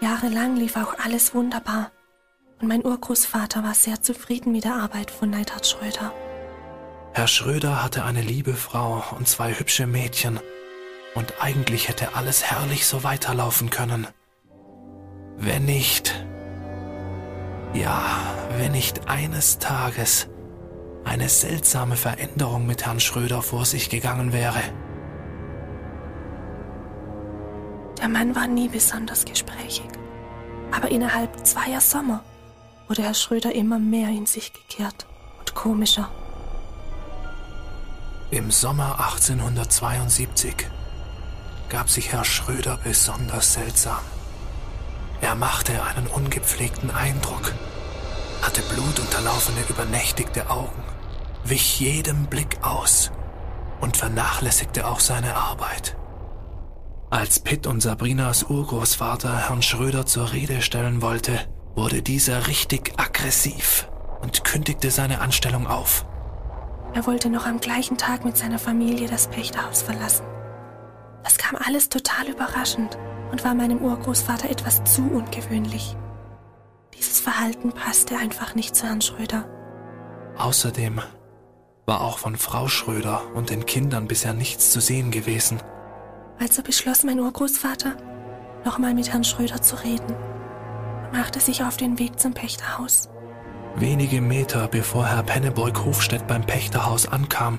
[SPEAKER 7] Jahrelang lief auch alles wunderbar. Und mein Urgroßvater war sehr zufrieden mit der Arbeit von Neidhard Schröder.
[SPEAKER 2] Herr Schröder hatte eine liebe Frau und zwei hübsche Mädchen, und eigentlich hätte alles herrlich so weiterlaufen können. Wenn nicht, ja, wenn nicht eines Tages eine seltsame Veränderung mit Herrn Schröder vor sich gegangen wäre.
[SPEAKER 7] Der Mann war nie besonders gesprächig. Aber innerhalb zweier Sommer wurde Herr Schröder immer mehr in sich gekehrt und komischer.
[SPEAKER 2] Im Sommer 1872 gab sich Herr Schröder besonders seltsam. Er machte einen ungepflegten Eindruck, hatte blutunterlaufene, übernächtigte Augen, wich jedem Blick aus und vernachlässigte auch seine Arbeit. Als Pitt und Sabrinas Urgroßvater Herrn Schröder zur Rede stellen wollte, wurde dieser richtig aggressiv und kündigte seine Anstellung auf.
[SPEAKER 7] Er wollte noch am gleichen Tag mit seiner Familie das Pächterhaus verlassen. Das kam alles total überraschend und war meinem Urgroßvater etwas zu ungewöhnlich. Dieses Verhalten passte einfach nicht zu Herrn Schröder.
[SPEAKER 2] Außerdem war auch von Frau Schröder und den Kindern bisher nichts zu sehen gewesen.
[SPEAKER 7] Also beschloss mein Urgroßvater, nochmal mit Herrn Schröder zu reden und machte sich auf den Weg zum Pächterhaus.
[SPEAKER 2] Wenige Meter bevor Herr Penneborg Hofstedt beim Pächterhaus ankam,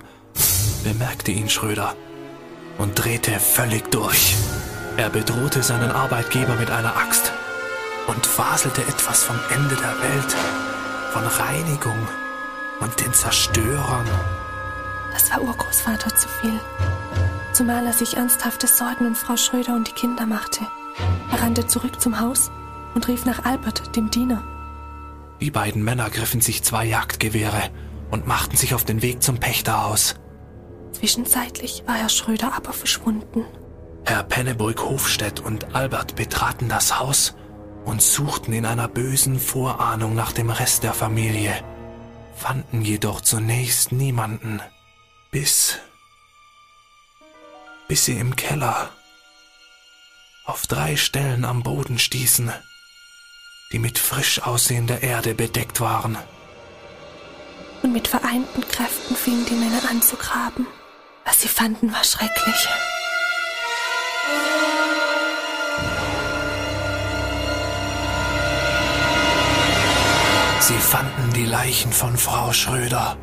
[SPEAKER 2] bemerkte ihn Schröder und drehte völlig durch. Er bedrohte seinen Arbeitgeber mit einer Axt und faselte etwas vom Ende der Welt, von Reinigung und den Zerstörern.
[SPEAKER 7] Das war Urgroßvater zu viel. Zumal er sich ernsthafte Sorgen um Frau Schröder und die Kinder machte. Er rannte zurück zum Haus und rief nach Albert, dem Diener.
[SPEAKER 2] Die beiden Männer griffen sich zwei Jagdgewehre und machten sich auf den Weg zum Pächterhaus.
[SPEAKER 7] Zwischenzeitlich war Herr Schröder aber verschwunden.
[SPEAKER 2] Herr Penneburg Hofstedt und Albert betraten das Haus und suchten in einer bösen Vorahnung nach dem Rest der Familie, fanden jedoch zunächst niemanden, bis bis sie im Keller auf drei Stellen am Boden stießen, die mit frisch aussehender Erde bedeckt waren.
[SPEAKER 7] Und mit vereinten Kräften fingen die Männer an zu graben. Was sie fanden, war schrecklich.
[SPEAKER 2] Sie fanden die Leichen von Frau Schröder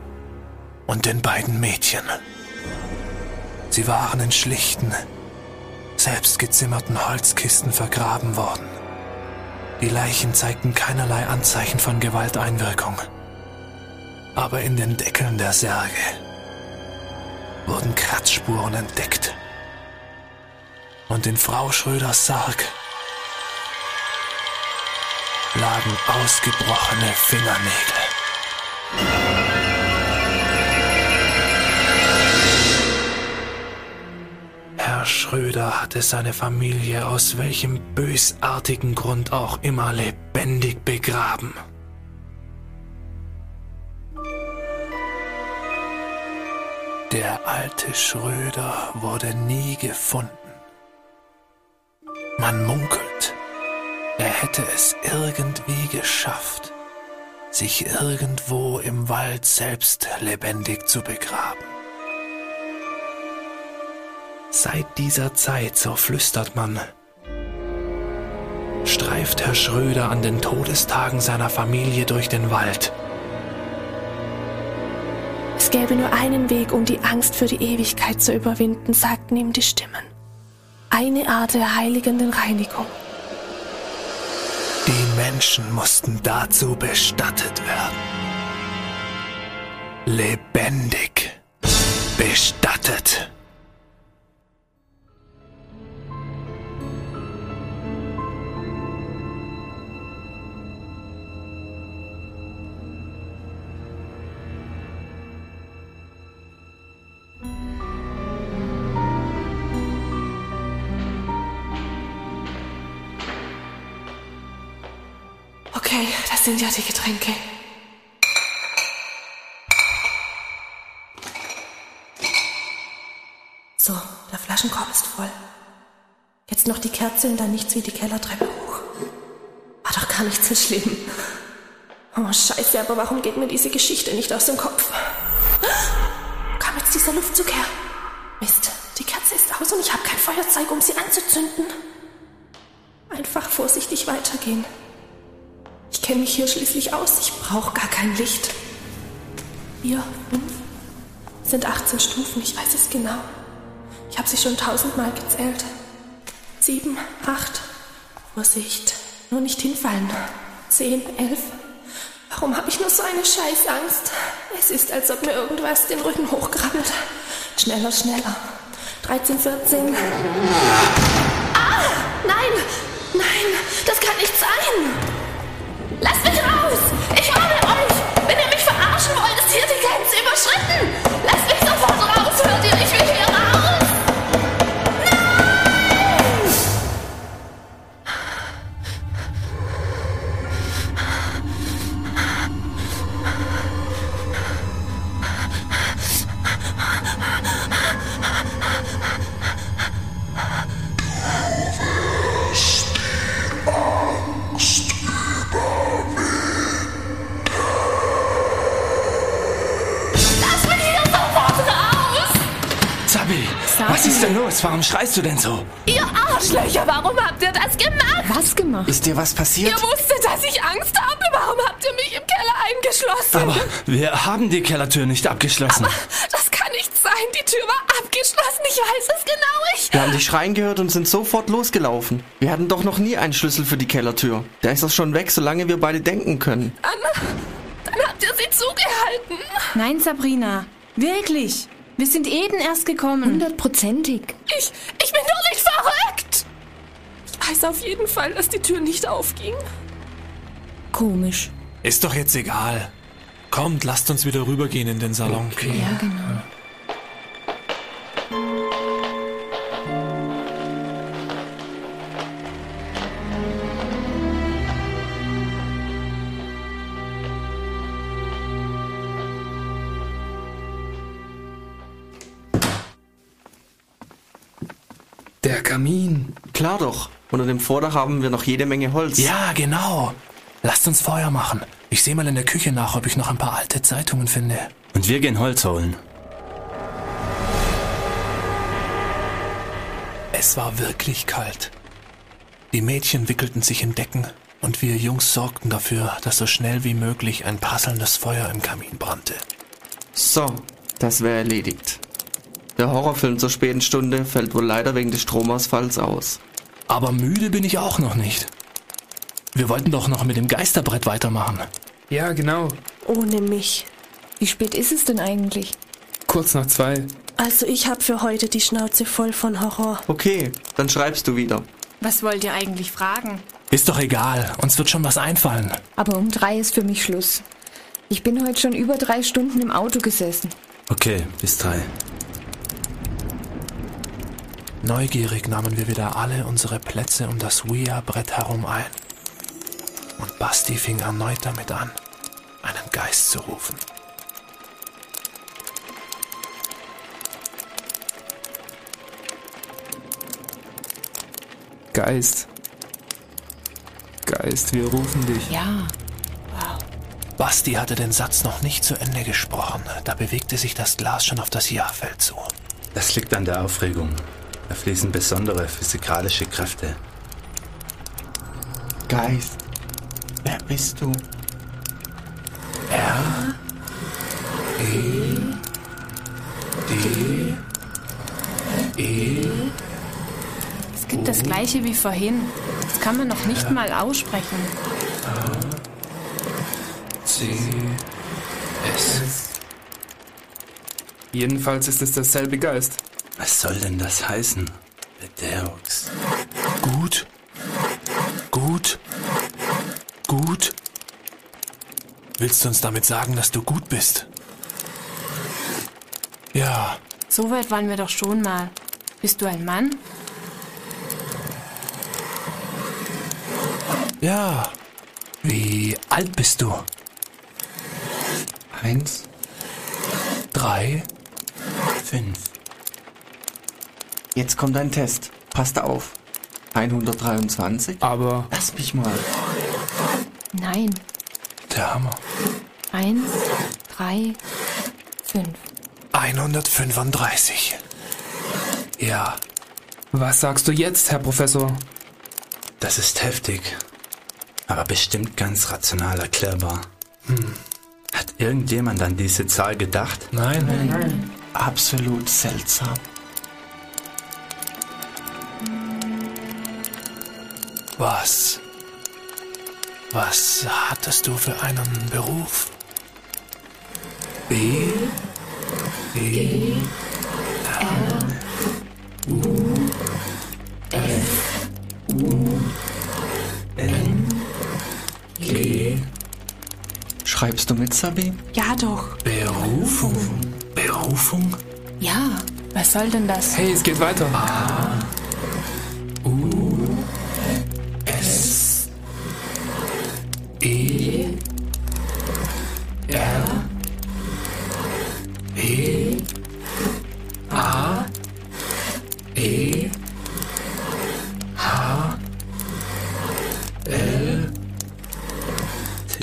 [SPEAKER 2] und den beiden Mädchen. Sie waren in schlichten, selbstgezimmerten Holzkisten vergraben worden. Die Leichen zeigten keinerlei Anzeichen von Gewalteinwirkung. Aber in den Deckeln der Särge wurden Kratzspuren entdeckt. Und in Frau Schröders Sarg lagen ausgebrochene Fingernägel. Schröder hatte seine Familie aus welchem bösartigen Grund auch immer lebendig begraben. Der alte Schröder wurde nie gefunden. Man munkelt, er hätte es irgendwie geschafft, sich irgendwo im Wald selbst lebendig zu begraben. Seit dieser Zeit, so flüstert man, streift Herr Schröder an den Todestagen seiner Familie durch den Wald.
[SPEAKER 7] Es gäbe nur einen Weg, um die Angst für die Ewigkeit zu überwinden, sagten ihm die Stimmen. Eine Art der heiligenden Reinigung.
[SPEAKER 2] Die Menschen mussten dazu bestattet werden. Lebendig bestattet.
[SPEAKER 7] Die Getränke. So, der Flaschenkorb ist voll. Jetzt noch die Kerze und dann nichts wie die Kellertreppe hoch. War doch gar nicht so schlimm. Oh, scheiße, aber warum geht mir diese Geschichte nicht aus dem Kopf? Kam jetzt dieser Luftzug her? Mist, die Kerze ist aus und ich habe kein Feuerzeug, um sie anzuzünden. Einfach vorsichtig weitergehen. Ich kenne mich hier schließlich aus. Ich brauche gar kein Licht. Vier, fünf, sind 18 Stufen, ich weiß es genau. Ich habe sie schon tausendmal gezählt. Sieben, acht. Vorsicht, nur nicht hinfallen. Zehn, elf. Warum habe ich nur so eine Scheißangst? Es ist, als ob mir irgendwas den Rücken hochkrabbelt. Schneller, schneller. 13, 14. Ah! Nein! Nein! Das kann nicht sein! Lasst mich raus! Ich warne euch! Wenn ihr mich verarschen wollt, ist hier die Grenze überschritten! Lasst mich sofort raus! Hört ihr
[SPEAKER 8] los? Warum schreist du denn so?
[SPEAKER 7] Ihr Arschlöcher, warum habt ihr das gemacht?
[SPEAKER 6] Was gemacht?
[SPEAKER 5] Ist dir was passiert?
[SPEAKER 7] Ihr wusstet, dass ich Angst habe. Warum habt ihr mich im Keller eingeschlossen?
[SPEAKER 8] Aber wir haben die Kellertür nicht abgeschlossen.
[SPEAKER 7] das kann nicht sein. Die Tür war abgeschlossen. Ich weiß es genau. Ich.
[SPEAKER 5] Wir haben dich schreien gehört und sind sofort losgelaufen. Wir hatten doch noch nie einen Schlüssel für die Kellertür. Der ist doch schon weg, solange wir beide denken können.
[SPEAKER 7] Dann, dann habt ihr sie zugehalten.
[SPEAKER 3] Nein, Sabrina. Wirklich. Wir sind eben erst gekommen.
[SPEAKER 6] Hundertprozentig.
[SPEAKER 7] Ich, ich bin doch nicht verrückt. Ich weiß auf jeden Fall, dass die Tür nicht aufging.
[SPEAKER 6] Komisch.
[SPEAKER 2] Ist doch jetzt egal. Kommt, lasst uns wieder rübergehen in den Salon.
[SPEAKER 6] Ja, genau.
[SPEAKER 4] Kamin.
[SPEAKER 5] Klar doch. Unter dem Vordach haben wir noch jede Menge Holz.
[SPEAKER 2] Ja, genau. Lasst uns Feuer machen. Ich sehe mal in der Küche nach, ob ich noch ein paar alte Zeitungen finde.
[SPEAKER 8] Und wir gehen Holz holen.
[SPEAKER 2] Es war wirklich kalt. Die Mädchen wickelten sich in Decken und wir Jungs sorgten dafür, dass so schnell wie möglich ein prasselndes Feuer im Kamin brannte.
[SPEAKER 5] So, das wäre erledigt. Der Horrorfilm zur späten Stunde fällt wohl leider wegen des Stromausfalls aus.
[SPEAKER 2] Aber müde bin ich auch noch nicht. Wir wollten doch noch mit dem Geisterbrett weitermachen.
[SPEAKER 4] Ja, genau.
[SPEAKER 7] Ohne mich.
[SPEAKER 6] Wie spät ist es denn eigentlich?
[SPEAKER 4] Kurz nach zwei.
[SPEAKER 7] Also ich hab für heute die Schnauze voll von Horror.
[SPEAKER 5] Okay, dann schreibst du wieder.
[SPEAKER 3] Was wollt ihr eigentlich fragen?
[SPEAKER 2] Ist doch egal, uns wird schon was einfallen.
[SPEAKER 6] Aber um drei ist für mich Schluss. Ich bin heute schon über drei Stunden im Auto gesessen.
[SPEAKER 8] Okay, bis drei.
[SPEAKER 2] Neugierig nahmen wir wieder alle unsere Plätze um das Ouija-Brett herum ein. Und Basti fing erneut damit an, einen Geist zu rufen.
[SPEAKER 4] Geist. Geist, wir rufen dich.
[SPEAKER 6] Ja.
[SPEAKER 2] Basti hatte den Satz noch nicht zu Ende gesprochen, da bewegte sich das Glas schon auf das Ja-Feld zu.
[SPEAKER 8] Das liegt an der Aufregung. Da fließen besondere physikalische Kräfte.
[SPEAKER 5] Geist, wer bist du?
[SPEAKER 2] R E D E
[SPEAKER 3] Es gibt das gleiche wie vorhin. Das kann man noch nicht mal aussprechen.
[SPEAKER 2] C S.
[SPEAKER 4] Jedenfalls ist es derselbe Geist.
[SPEAKER 8] Was soll denn das heißen? Bedeux.
[SPEAKER 2] Gut. Gut. Gut. Willst du uns damit sagen, dass du gut bist? Ja,
[SPEAKER 3] So weit waren wir doch schon mal. Bist du ein Mann?
[SPEAKER 2] ja. Wie alt bist du?
[SPEAKER 5] Eins.
[SPEAKER 2] Drei?
[SPEAKER 8] Fünf.
[SPEAKER 5] Jetzt kommt ein Test. Passt auf. 123.
[SPEAKER 4] Aber
[SPEAKER 5] Lass mich mal.
[SPEAKER 6] Nein.
[SPEAKER 2] Der Hammer.
[SPEAKER 6] Eins, drei, fünf.
[SPEAKER 2] 135. Ja,
[SPEAKER 4] was sagst du jetzt, Herr Professor?
[SPEAKER 8] Das ist heftig. Aber bestimmt ganz rational erklärbar. Hm. Hat irgendjemand an diese Zahl gedacht?
[SPEAKER 2] nein.
[SPEAKER 5] Absolut seltsam.
[SPEAKER 2] Was? Was hattest du für einen Beruf? B? E?
[SPEAKER 5] Schreibst du mit, Sabi?
[SPEAKER 3] Ja doch.
[SPEAKER 2] Berufung? Berufung?
[SPEAKER 3] Ja. Was soll denn das?
[SPEAKER 4] Hey, es geht weiter.
[SPEAKER 2] S?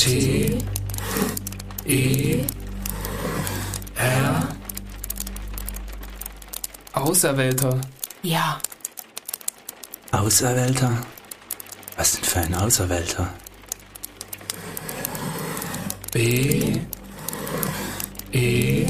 [SPEAKER 2] T? E? R?
[SPEAKER 4] Auserwählter.
[SPEAKER 3] Ja,
[SPEAKER 8] Auserwählter? Was denn für ein Auserwählter?
[SPEAKER 2] B E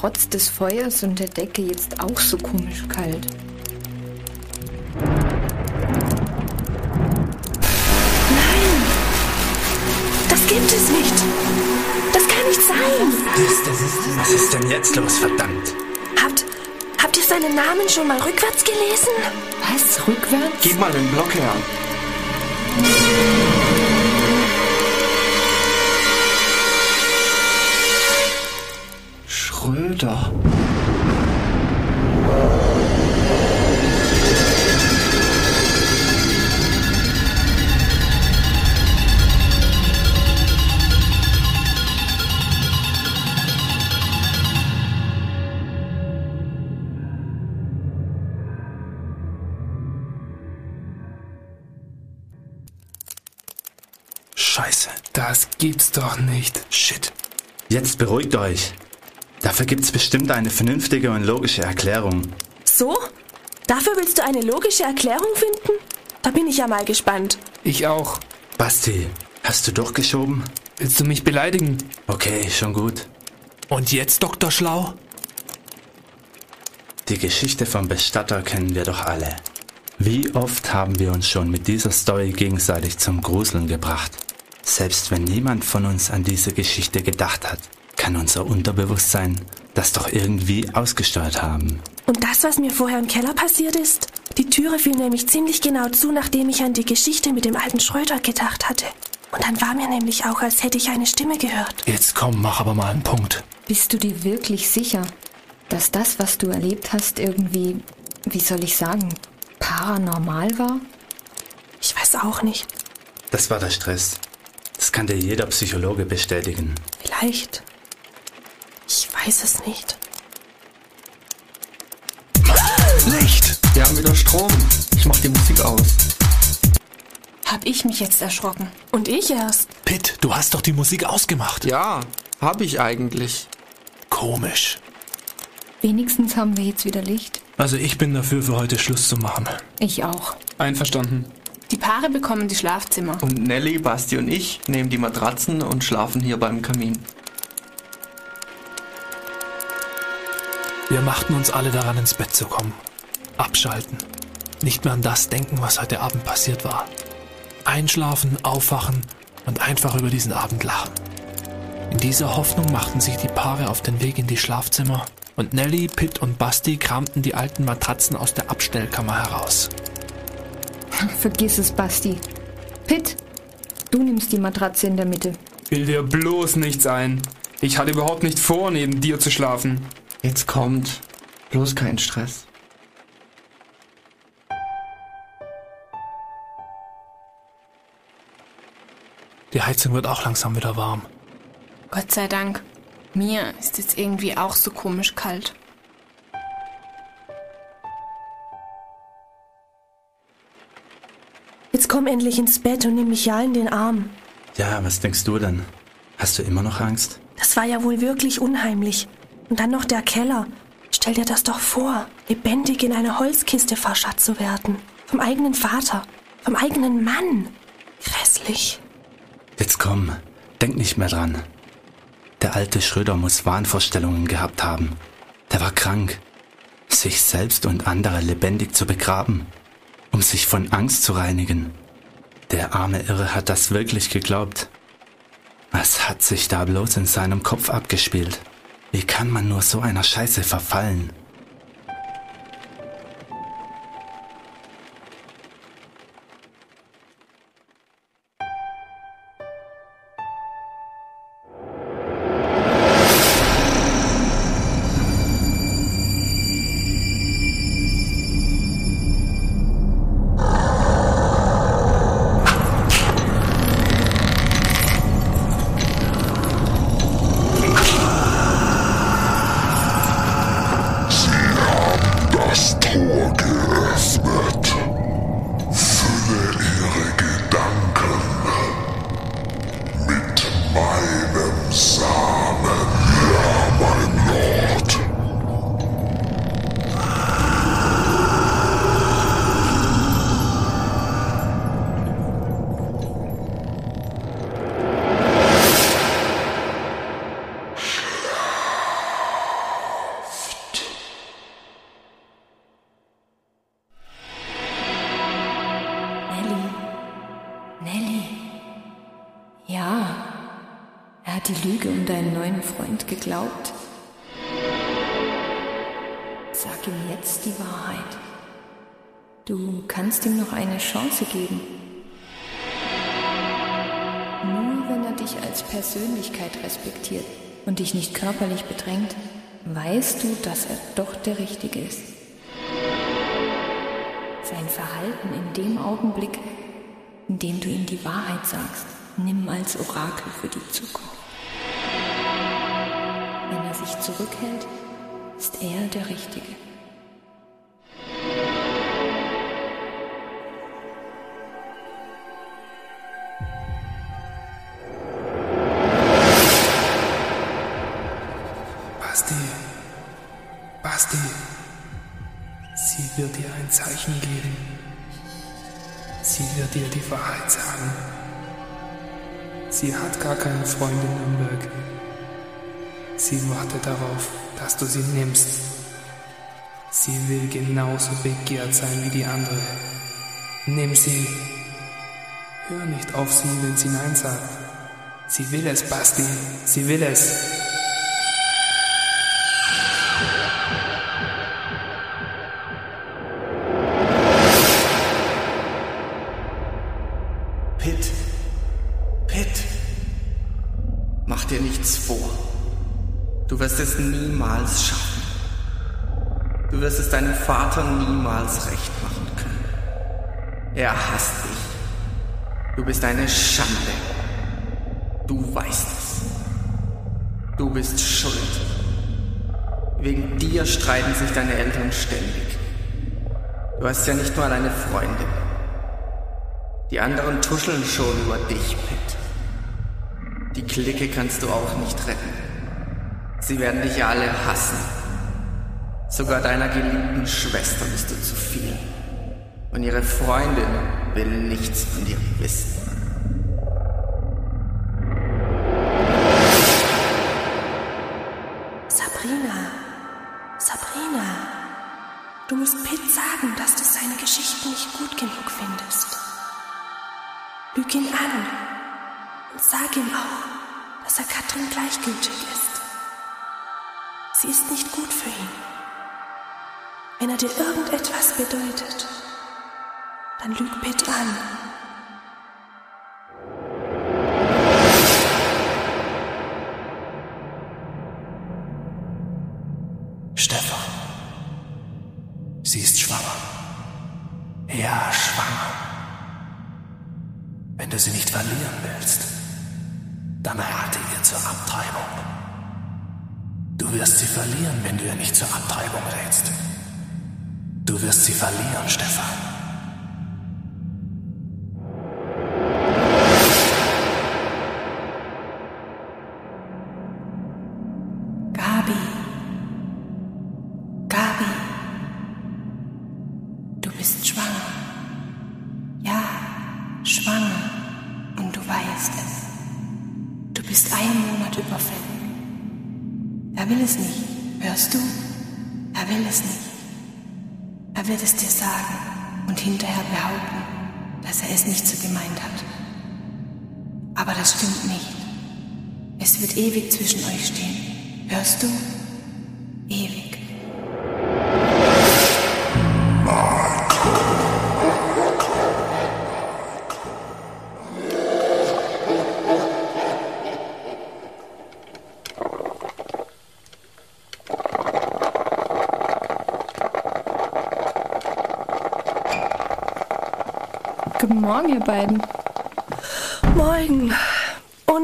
[SPEAKER 6] trotz des Feuers und der Decke jetzt auch so komisch kalt.
[SPEAKER 7] Das gibt es nicht. Das kann nicht sein.
[SPEAKER 8] Was ist denn jetzt los, verdammt?
[SPEAKER 7] Habt, habt ihr seinen Namen schon mal rückwärts gelesen?
[SPEAKER 6] Was? Rückwärts?
[SPEAKER 5] Gib mal den Block her. Schröder.
[SPEAKER 2] Scheiße.
[SPEAKER 4] Das gibt's doch nicht.
[SPEAKER 2] Shit.
[SPEAKER 8] Jetzt beruhigt euch. Dafür gibt's bestimmt eine vernünftige und logische Erklärung.
[SPEAKER 7] So? Dafür willst du eine logische Erklärung finden? Da bin ich ja mal gespannt.
[SPEAKER 4] Ich auch.
[SPEAKER 8] Basti, hast du durchgeschoben?
[SPEAKER 4] Willst du mich beleidigen?
[SPEAKER 8] Okay, schon gut.
[SPEAKER 2] Und jetzt, Dr. Schlau?
[SPEAKER 8] Die Geschichte vom Bestatter kennen wir doch alle. Wie oft haben wir uns schon mit dieser Story gegenseitig zum Gruseln gebracht? Selbst wenn niemand von uns an diese Geschichte gedacht hat, kann unser Unterbewusstsein das doch irgendwie ausgesteuert haben.
[SPEAKER 7] Und das, was mir vorher im Keller passiert ist? Die Türe fiel nämlich ziemlich genau zu, nachdem ich an die Geschichte mit dem alten Schröder gedacht hatte. Und dann war mir nämlich auch, als hätte ich eine Stimme gehört.
[SPEAKER 2] Jetzt komm, mach aber mal einen Punkt.
[SPEAKER 6] Bist du dir wirklich sicher, dass das, was du erlebt hast, irgendwie, wie soll ich sagen, paranormal war?
[SPEAKER 7] Ich weiß auch nicht.
[SPEAKER 8] Das war der Stress. Das kann dir jeder Psychologe bestätigen.
[SPEAKER 7] Vielleicht. Ich weiß es nicht.
[SPEAKER 2] Licht!
[SPEAKER 5] Wir haben wieder Strom. Ich mach die Musik aus.
[SPEAKER 3] Hab ich mich jetzt erschrocken.
[SPEAKER 7] Und ich erst.
[SPEAKER 2] Pitt, du hast doch die Musik ausgemacht.
[SPEAKER 5] Ja, hab ich eigentlich.
[SPEAKER 2] Komisch.
[SPEAKER 6] Wenigstens haben wir jetzt wieder Licht.
[SPEAKER 2] Also ich bin dafür, für heute Schluss zu machen.
[SPEAKER 6] Ich auch.
[SPEAKER 4] Einverstanden.
[SPEAKER 3] Die Paare bekommen die Schlafzimmer.
[SPEAKER 5] Und Nelly, Basti und ich nehmen die Matratzen und schlafen hier beim Kamin.
[SPEAKER 2] Wir machten uns alle daran, ins Bett zu kommen. Abschalten. Nicht mehr an das denken, was heute Abend passiert war. Einschlafen, aufwachen und einfach über diesen Abend lachen. In dieser Hoffnung machten sich die Paare auf den Weg in die Schlafzimmer und Nelly, Pitt und Basti kramten die alten Matratzen aus der Abstellkammer heraus.
[SPEAKER 6] Vergiss es, Basti. Pitt, du nimmst die Matratze in der Mitte.
[SPEAKER 4] Will dir bloß nichts ein. Ich hatte überhaupt nicht vor, neben dir zu schlafen.
[SPEAKER 5] Jetzt kommt. Bloß kein Stress.
[SPEAKER 2] Die Heizung wird auch langsam wieder warm.
[SPEAKER 3] Gott sei Dank. Mir ist jetzt irgendwie auch so komisch kalt.
[SPEAKER 7] Jetzt komm endlich ins Bett und nimm mich ja in den Arm.
[SPEAKER 8] Ja, was denkst du denn? Hast du immer noch Angst?
[SPEAKER 7] Das war ja wohl wirklich unheimlich. Und dann noch der Keller. Stell dir das doch vor, lebendig in eine Holzkiste verscharrt zu werden. Vom eigenen Vater, vom eigenen Mann. Grässlich.
[SPEAKER 8] Jetzt komm, denk nicht mehr dran. Der alte Schröder muss Wahnvorstellungen gehabt haben. Der war krank. Sich selbst und andere lebendig zu begraben, um sich von Angst zu reinigen. Der arme Irre hat das wirklich geglaubt. Was hat sich da bloß in seinem Kopf abgespielt? Wie kann man nur so einer Scheiße verfallen?
[SPEAKER 6] Persönlichkeit respektiert und dich nicht körperlich bedrängt, weißt du, dass er doch der Richtige ist. Sein Verhalten in dem Augenblick, in dem du ihm die Wahrheit sagst, nimm als Orakel für die Zukunft. Wenn er sich zurückhält, ist er der Richtige.
[SPEAKER 4] Zeichen geben. Sie wird dir die Wahrheit sagen. Sie hat gar keinen Freund in Nürnberg. Sie wartet darauf, dass du sie nimmst. Sie will genauso begehrt sein wie die andere. Nimm sie. Hör nicht auf sie, wenn sie Nein sagt. Sie will es, Basti. Sie will es.
[SPEAKER 5] Pitt, Pitt, mach dir nichts vor. Du wirst es niemals schaffen. Du wirst es deinem Vater niemals recht machen können. Er hasst dich. Du bist eine Schande. Du weißt es. Du bist schuld. Wegen dir streiten sich deine Eltern ständig. Du hast ja nicht mal eine Freundin. Die anderen tuscheln schon über dich, Pitt. Die Clique kannst du auch nicht retten. Sie werden dich alle hassen. Sogar deiner geliebten Schwester bist du zu viel. Und ihre Freundin will nichts von dir wissen.
[SPEAKER 7] An und sag ihm auch, dass er Katrin gleichgültig ist. Sie ist nicht gut für ihn. Wenn er dir irgendetwas bedeutet, dann lüg Pitt an.
[SPEAKER 2] Sie nicht verlieren willst, dann rate ihr zur Abtreibung. Du wirst sie verlieren, wenn du ihr nicht zur Abtreibung rätst. Du wirst sie verlieren, Stefan.
[SPEAKER 7] Ewig zwischen euch stehen. Hörst du? Ewig.
[SPEAKER 6] Guten Morgen, ihr beiden.
[SPEAKER 7] Morgen.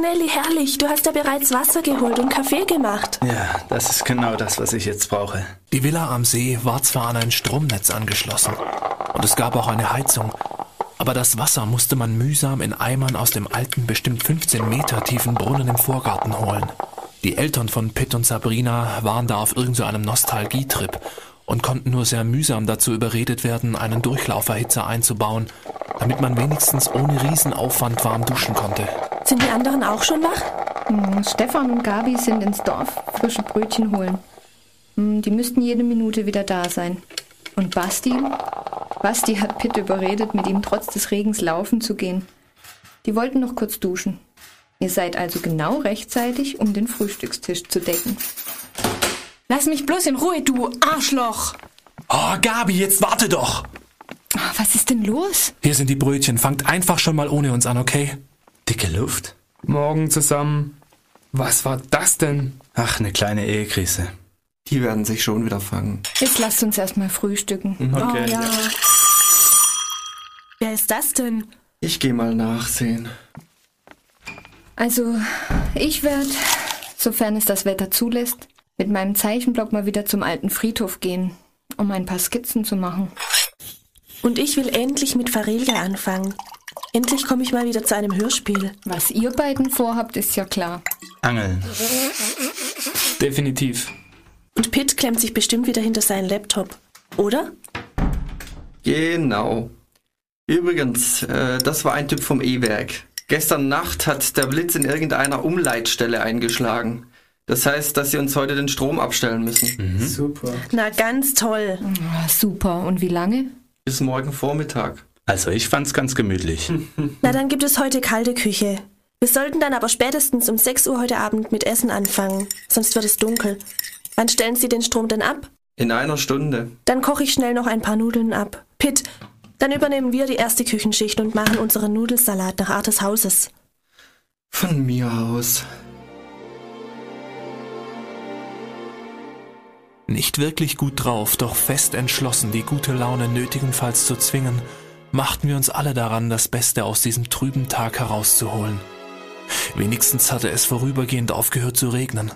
[SPEAKER 7] Nelly, herrlich. Du hast ja bereits Wasser geholt und Kaffee gemacht.
[SPEAKER 8] Ja, das ist genau das, was ich jetzt brauche.
[SPEAKER 2] Die Villa am See war zwar an ein Stromnetz angeschlossen und es gab auch eine Heizung, aber das Wasser musste man mühsam in Eimern aus dem alten, bestimmt 15 Meter tiefen Brunnen im Vorgarten holen. Die Eltern von Pitt und Sabrina waren da auf irgendeinem so Nostalgietrip und konnten nur sehr mühsam dazu überredet werden, einen Durchlauferhitzer einzubauen, damit man wenigstens ohne Riesenaufwand warm duschen konnte.
[SPEAKER 7] Sind die anderen auch schon wach?
[SPEAKER 6] Hm, Stefan und Gabi sind ins Dorf frische Brötchen holen. Hm, Die müssten jede Minute wieder da sein. Und Basti? Basti hat Pitt überredet, mit ihm trotz des Regens laufen zu gehen. Die wollten noch kurz duschen. Ihr seid also genau rechtzeitig, um den Frühstückstisch zu decken.
[SPEAKER 3] Lass mich bloß in Ruhe, du Arschloch!
[SPEAKER 2] Oh, Gabi, jetzt warte doch.
[SPEAKER 6] Was ist denn los?
[SPEAKER 2] Hier sind die Brötchen. Fangt einfach schon mal ohne uns an, okay?
[SPEAKER 8] Dicke Luft.
[SPEAKER 4] Morgen zusammen. Was war das denn?
[SPEAKER 8] Ach, eine kleine Ehekrise.
[SPEAKER 5] Die werden sich schon wieder fangen.
[SPEAKER 6] Jetzt lasst uns erstmal frühstücken.
[SPEAKER 5] Okay.
[SPEAKER 7] Oh, ja. Wer ist das denn?
[SPEAKER 5] Ich gehe mal nachsehen.
[SPEAKER 6] Also, ich werde, sofern es das Wetter zulässt, mit meinem Zeichenblock mal wieder zum alten Friedhof gehen, um ein paar Skizzen zu machen.
[SPEAKER 7] Und ich will endlich mit Farelia anfangen. Endlich komme ich mal wieder zu einem Hörspiel.
[SPEAKER 6] Was ihr beiden vorhabt, ist ja klar.
[SPEAKER 8] Angeln.
[SPEAKER 4] Definitiv.
[SPEAKER 7] Und Pitt klemmt sich bestimmt wieder hinter seinen Laptop. Oder?
[SPEAKER 5] Genau. Übrigens, äh, das war ein Typ vom E-Werk. Gestern Nacht hat der Blitz in irgendeiner Umleitstelle eingeschlagen. Das heißt, dass sie uns heute den Strom abstellen müssen.
[SPEAKER 4] Super.
[SPEAKER 7] Na, ganz toll.
[SPEAKER 6] Ah, super. Und wie lange?
[SPEAKER 5] Bis morgen Vormittag.
[SPEAKER 8] Also ich fand's ganz gemütlich.
[SPEAKER 7] Na, dann gibt es heute kalte Küche. Wir sollten dann aber spätestens um 6 Uhr heute Abend mit Essen anfangen, sonst wird es dunkel. Wann stellen Sie den Strom denn ab?
[SPEAKER 5] In einer Stunde.
[SPEAKER 7] Dann koche ich schnell noch ein paar Nudeln ab. Pitt, dann übernehmen wir die erste Küchenschicht und machen unseren Nudelsalat nach Art des Hauses.
[SPEAKER 5] Von mir aus.
[SPEAKER 2] Nicht wirklich gut drauf, doch fest entschlossen, die gute Laune nötigenfalls zu zwingen, machten wir uns alle daran, das Beste aus diesem trüben Tag herauszuholen. Wenigstens hatte es vorübergehend aufgehört zu regnen.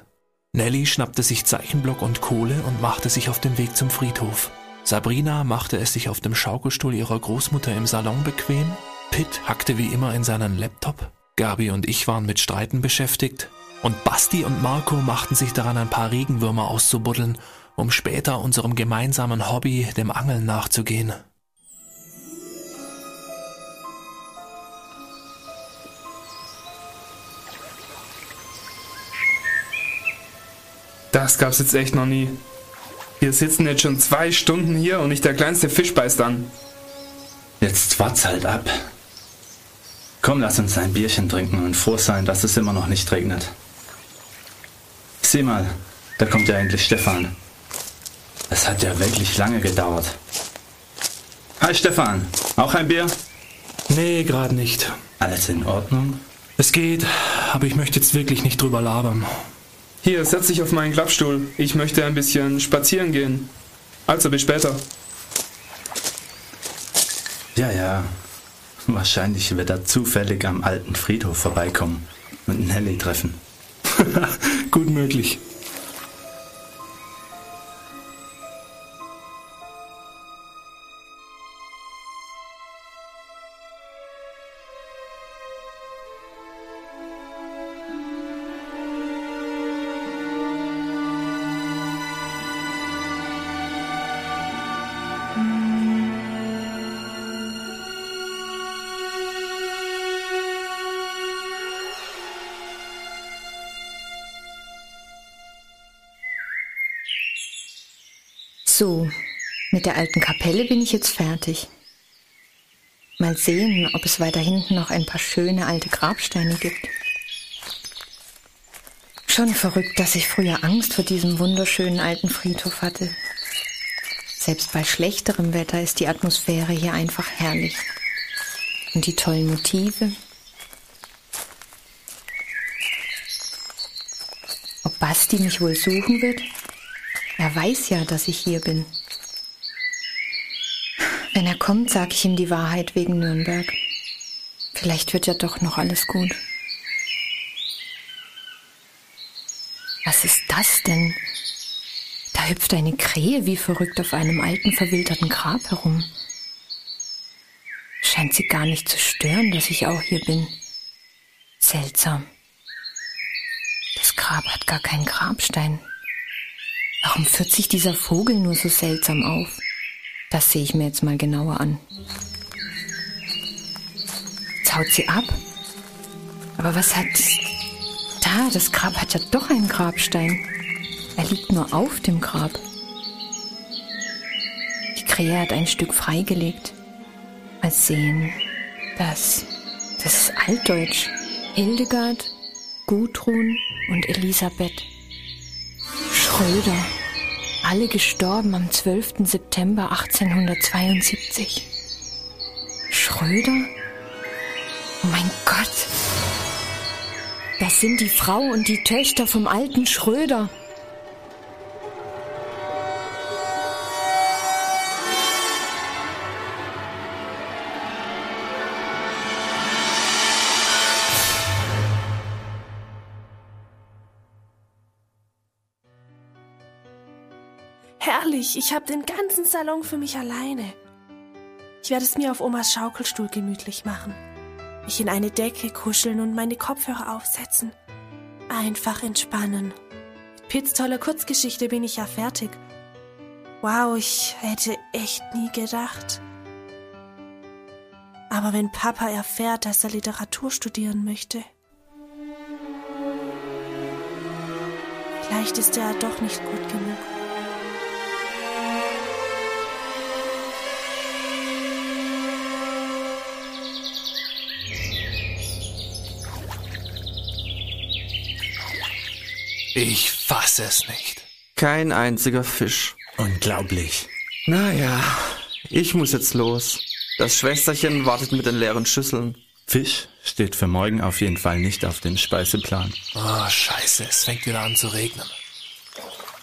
[SPEAKER 2] Nelly schnappte sich Zeichenblock und Kohle und machte sich auf den Weg zum Friedhof. Sabrina machte es sich auf dem Schaukelstuhl ihrer Großmutter im Salon bequem. Pitt hackte wie immer in seinen Laptop. Gabi und ich waren mit Streiten beschäftigt. Und Basti und Marco machten sich daran, ein paar Regenwürmer auszubuddeln, um später unserem gemeinsamen Hobby, dem Angeln, nachzugehen.
[SPEAKER 4] Das gab's jetzt echt noch nie. Wir sitzen jetzt schon zwei Stunden hier und nicht der kleinste Fisch beißt an.
[SPEAKER 8] Jetzt wart's halt ab. Komm, lass uns ein Bierchen trinken und froh sein, dass es immer noch nicht regnet. Sieh mal, da kommt ja endlich Stefan. Es hat ja wirklich lange gedauert. Hi Stefan, auch ein Bier?
[SPEAKER 2] Nee, gerade nicht.
[SPEAKER 8] Alles in Ordnung?
[SPEAKER 2] Es geht, aber ich möchte jetzt wirklich nicht drüber labern.
[SPEAKER 4] Hier, setz dich auf meinen Klappstuhl. Ich möchte ein bisschen spazieren gehen. Also, bis später.
[SPEAKER 8] Ja, ja. Wahrscheinlich wird er zufällig am alten Friedhof vorbeikommen und Nelly treffen.
[SPEAKER 2] Gut möglich.
[SPEAKER 6] Mit der alten Kapelle bin ich jetzt fertig. Mal sehen, ob es weiter hinten noch ein paar schöne alte Grabsteine gibt. Schon verrückt, dass ich früher Angst vor diesem wunderschönen alten Friedhof hatte. Selbst bei schlechterem Wetter ist die Atmosphäre hier einfach herrlich. Und die tollen Motive. Ob Basti mich wohl suchen wird? Er weiß ja, dass ich hier bin. Wenn er kommt, sage ich ihm die Wahrheit wegen Nürnberg. Vielleicht wird ja doch noch alles gut. Was ist das denn? Da hüpft eine Krähe wie verrückt auf einem alten verwilderten Grab herum. Scheint sie gar nicht zu stören, dass ich auch hier bin. Seltsam. Das Grab hat gar keinen Grabstein. Warum führt sich dieser Vogel nur so seltsam auf? Das sehe ich mir jetzt mal genauer an. Jetzt haut sie ab. Aber was hat... Da, das Grab hat ja doch einen Grabstein. Er liegt nur auf dem Grab. Die Krähe hat ein Stück freigelegt. Mal sehen. Das... Das ist altdeutsch. Hildegard, Gudrun und Elisabeth. Schröder. Alle gestorben am 12. September 1872. Schröder? Oh mein Gott. Das sind die Frau und die Töchter vom alten Schröder.
[SPEAKER 7] Herrlich, ich habe den ganzen Salon für mich alleine. Ich werde es mir auf Omas Schaukelstuhl gemütlich machen. Mich in eine Decke kuscheln und meine Kopfhörer aufsetzen. Einfach entspannen. Mit Pitts toller Kurzgeschichte bin ich ja fertig. Wow, ich hätte echt nie gedacht. Aber wenn Papa erfährt, dass er Literatur studieren möchte, vielleicht ist er doch nicht gut genug.
[SPEAKER 2] Ich fasse es nicht.
[SPEAKER 5] Kein einziger Fisch.
[SPEAKER 8] Unglaublich.
[SPEAKER 5] Naja, ich muss jetzt los. Das Schwesterchen wartet mit den leeren Schüsseln.
[SPEAKER 8] Fisch steht für morgen auf jeden Fall nicht auf dem Speiseplan.
[SPEAKER 2] Oh, scheiße, es fängt wieder an zu regnen.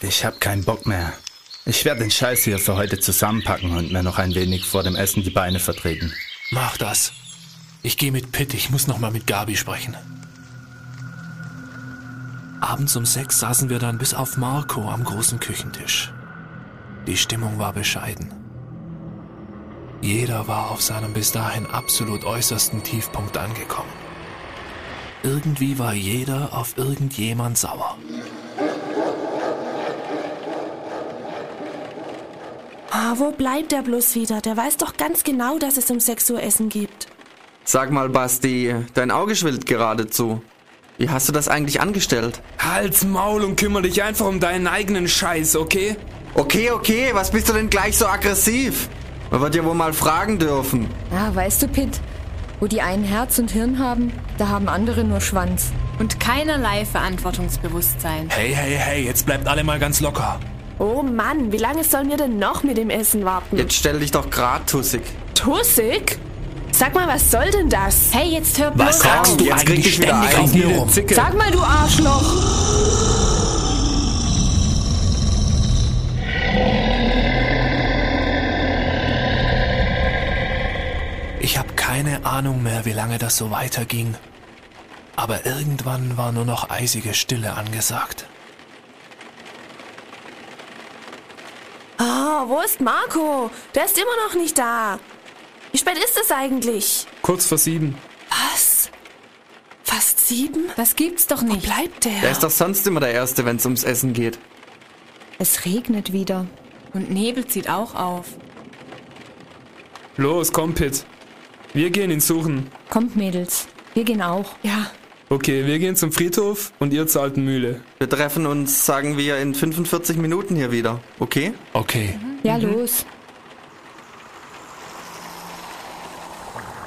[SPEAKER 8] Ich hab keinen Bock mehr. Ich werde den Scheiß hier für heute zusammenpacken und mir noch ein wenig vor dem Essen die Beine vertreten.
[SPEAKER 2] Mach das. Ich gehe mit Pitt, ich muss noch mal mit Gabi sprechen. Abends um sechs saßen wir dann bis auf Marco am großen Küchentisch. Die Stimmung war bescheiden. Jeder war auf seinem bis dahin absolut äußersten Tiefpunkt angekommen. Irgendwie war jeder auf irgendjemand sauer.
[SPEAKER 7] Ah, wo bleibt der bloß wieder? Der weiß doch ganz genau, dass es um 6 Uhr Essen gibt.
[SPEAKER 5] Sag mal, Basti, dein Auge schwillt geradezu. Wie hast du das eigentlich angestellt?
[SPEAKER 4] Halt's Maul und kümmere dich einfach um deinen eigenen Scheiß, okay?
[SPEAKER 5] Okay, okay, was bist du denn gleich so aggressiv? Man wird ja wohl mal fragen dürfen.
[SPEAKER 6] Ja, weißt du, Pitt, wo die einen Herz und Hirn haben, da haben andere nur Schwanz.
[SPEAKER 3] Und keinerlei Verantwortungsbewusstsein.
[SPEAKER 2] Hey, hey, hey, jetzt bleibt alle mal ganz locker.
[SPEAKER 7] Oh Mann, wie lange sollen wir denn noch mit dem Essen warten?
[SPEAKER 5] Jetzt stell dich doch grad tussig.
[SPEAKER 7] Tussig? Sag mal, was soll denn das?
[SPEAKER 3] Hey, jetzt hör bloß
[SPEAKER 2] Was sagst
[SPEAKER 3] auf.
[SPEAKER 2] du
[SPEAKER 5] jetzt krieg
[SPEAKER 2] eigentlich ständig auf mir rum?
[SPEAKER 5] Zicke.
[SPEAKER 7] Sag mal, du Arschloch!
[SPEAKER 2] Ich habe keine Ahnung mehr, wie lange das so weiterging. Aber irgendwann war nur noch eisige Stille angesagt.
[SPEAKER 7] Oh, wo ist Marco? Der ist immer noch nicht da. Wie spät ist es eigentlich?
[SPEAKER 4] Kurz vor sieben.
[SPEAKER 7] Was? Fast sieben?
[SPEAKER 3] Das gibt's doch
[SPEAKER 7] Wo
[SPEAKER 3] nicht.
[SPEAKER 7] bleibt der?
[SPEAKER 5] Der ist doch sonst immer der Erste, wenn es ums Essen geht.
[SPEAKER 6] Es regnet wieder.
[SPEAKER 3] Und Nebel zieht auch auf.
[SPEAKER 4] Los, komm, Pitt. Wir gehen ihn suchen.
[SPEAKER 6] Kommt, Mädels, wir gehen auch.
[SPEAKER 7] ja,
[SPEAKER 4] Okay, wir gehen zum Friedhof und ihr zur alten Mühle.
[SPEAKER 5] Wir treffen uns, sagen wir, in 45 Minuten hier wieder. Okay?
[SPEAKER 2] Okay.
[SPEAKER 6] Ja, los.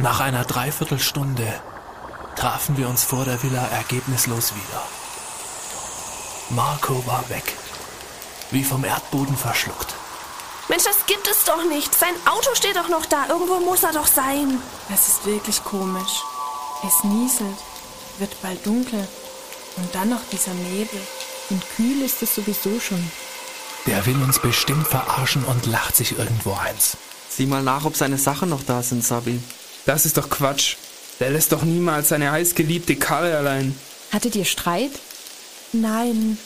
[SPEAKER 2] Nach einer Dreiviertelstunde trafen wir uns vor der Villa ergebnislos wieder. Marco war weg. Wie vom Erdboden verschluckt.
[SPEAKER 7] Mensch, das gibt es doch nicht. Sein Auto steht doch noch da. Irgendwo muss er doch sein.
[SPEAKER 3] Das ist wirklich komisch. Es nieselt, wird bald dunkel. Und dann noch dieser Nebel.
[SPEAKER 6] Und kühl ist es sowieso schon.
[SPEAKER 2] Der will uns bestimmt verarschen und lacht sich irgendwo eins.
[SPEAKER 5] Sieh mal nach, ob seine Sachen noch da sind, Sabi.
[SPEAKER 4] Das ist doch Quatsch. Der lässt doch niemals seine heißgeliebte Karre allein.
[SPEAKER 6] Hattet ihr Streit?
[SPEAKER 7] Nein,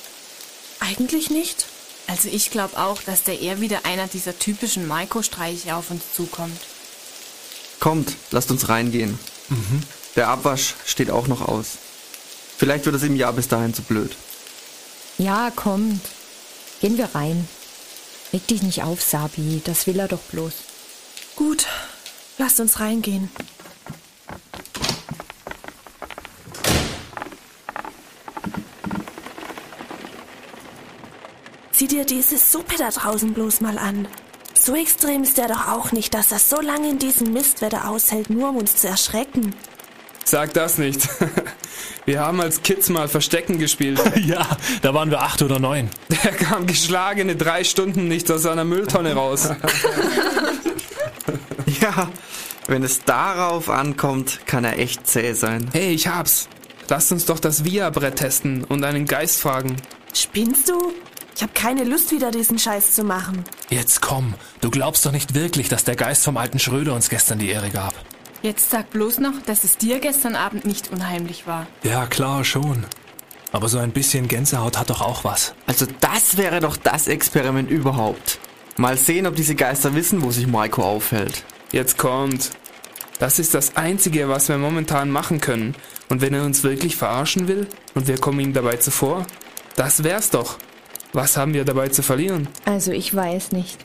[SPEAKER 7] eigentlich nicht.
[SPEAKER 3] Also ich glaube auch, dass der eher wieder einer dieser typischen Maiko-Streiche auf uns zukommt.
[SPEAKER 5] Kommt, lasst uns reingehen. Der Abwasch steht auch noch aus. Vielleicht wird es ihm ja bis dahin zu blöd.
[SPEAKER 6] Ja, kommt. Gehen wir rein. Reg dich nicht auf, Sabi. Das will er doch bloß.
[SPEAKER 7] Gut, lasst uns reingehen. Sieh dir diese Suppe da draußen bloß mal an. So extrem ist der doch auch nicht, dass er so lange in diesem Mistwetter aushält, nur um uns zu erschrecken.
[SPEAKER 4] Sag das nicht. Wir haben als Kids mal Verstecken gespielt.
[SPEAKER 2] ja, da waren wir acht oder neun.
[SPEAKER 4] Der kam geschlagene drei Stunden nicht aus seiner Mülltonne raus.
[SPEAKER 5] Ja, wenn es darauf ankommt, kann er echt zäh sein.
[SPEAKER 4] Hey, ich hab's. Lasst uns doch das Via-Brett testen und einen Geist fragen.
[SPEAKER 7] Spinnst du? Ich habe keine Lust, wieder diesen Scheiß zu machen.
[SPEAKER 2] Jetzt komm, du glaubst doch nicht wirklich, dass der Geist vom alten Schröder uns gestern die Ehre gab.
[SPEAKER 3] Jetzt sag bloß noch, dass es dir gestern Abend nicht unheimlich war.
[SPEAKER 2] Ja, klar, schon. Aber so ein bisschen Gänsehaut hat doch auch was.
[SPEAKER 5] Also das wäre doch das Experiment überhaupt. Mal sehen, ob diese Geister wissen, wo sich Maiko aufhält.
[SPEAKER 4] Jetzt kommt. Das ist das Einzige, was wir momentan machen können. Und wenn er uns wirklich verarschen will und wir kommen ihm dabei zuvor, das wär's doch. Was haben wir dabei zu verlieren?
[SPEAKER 6] Also ich weiß nicht.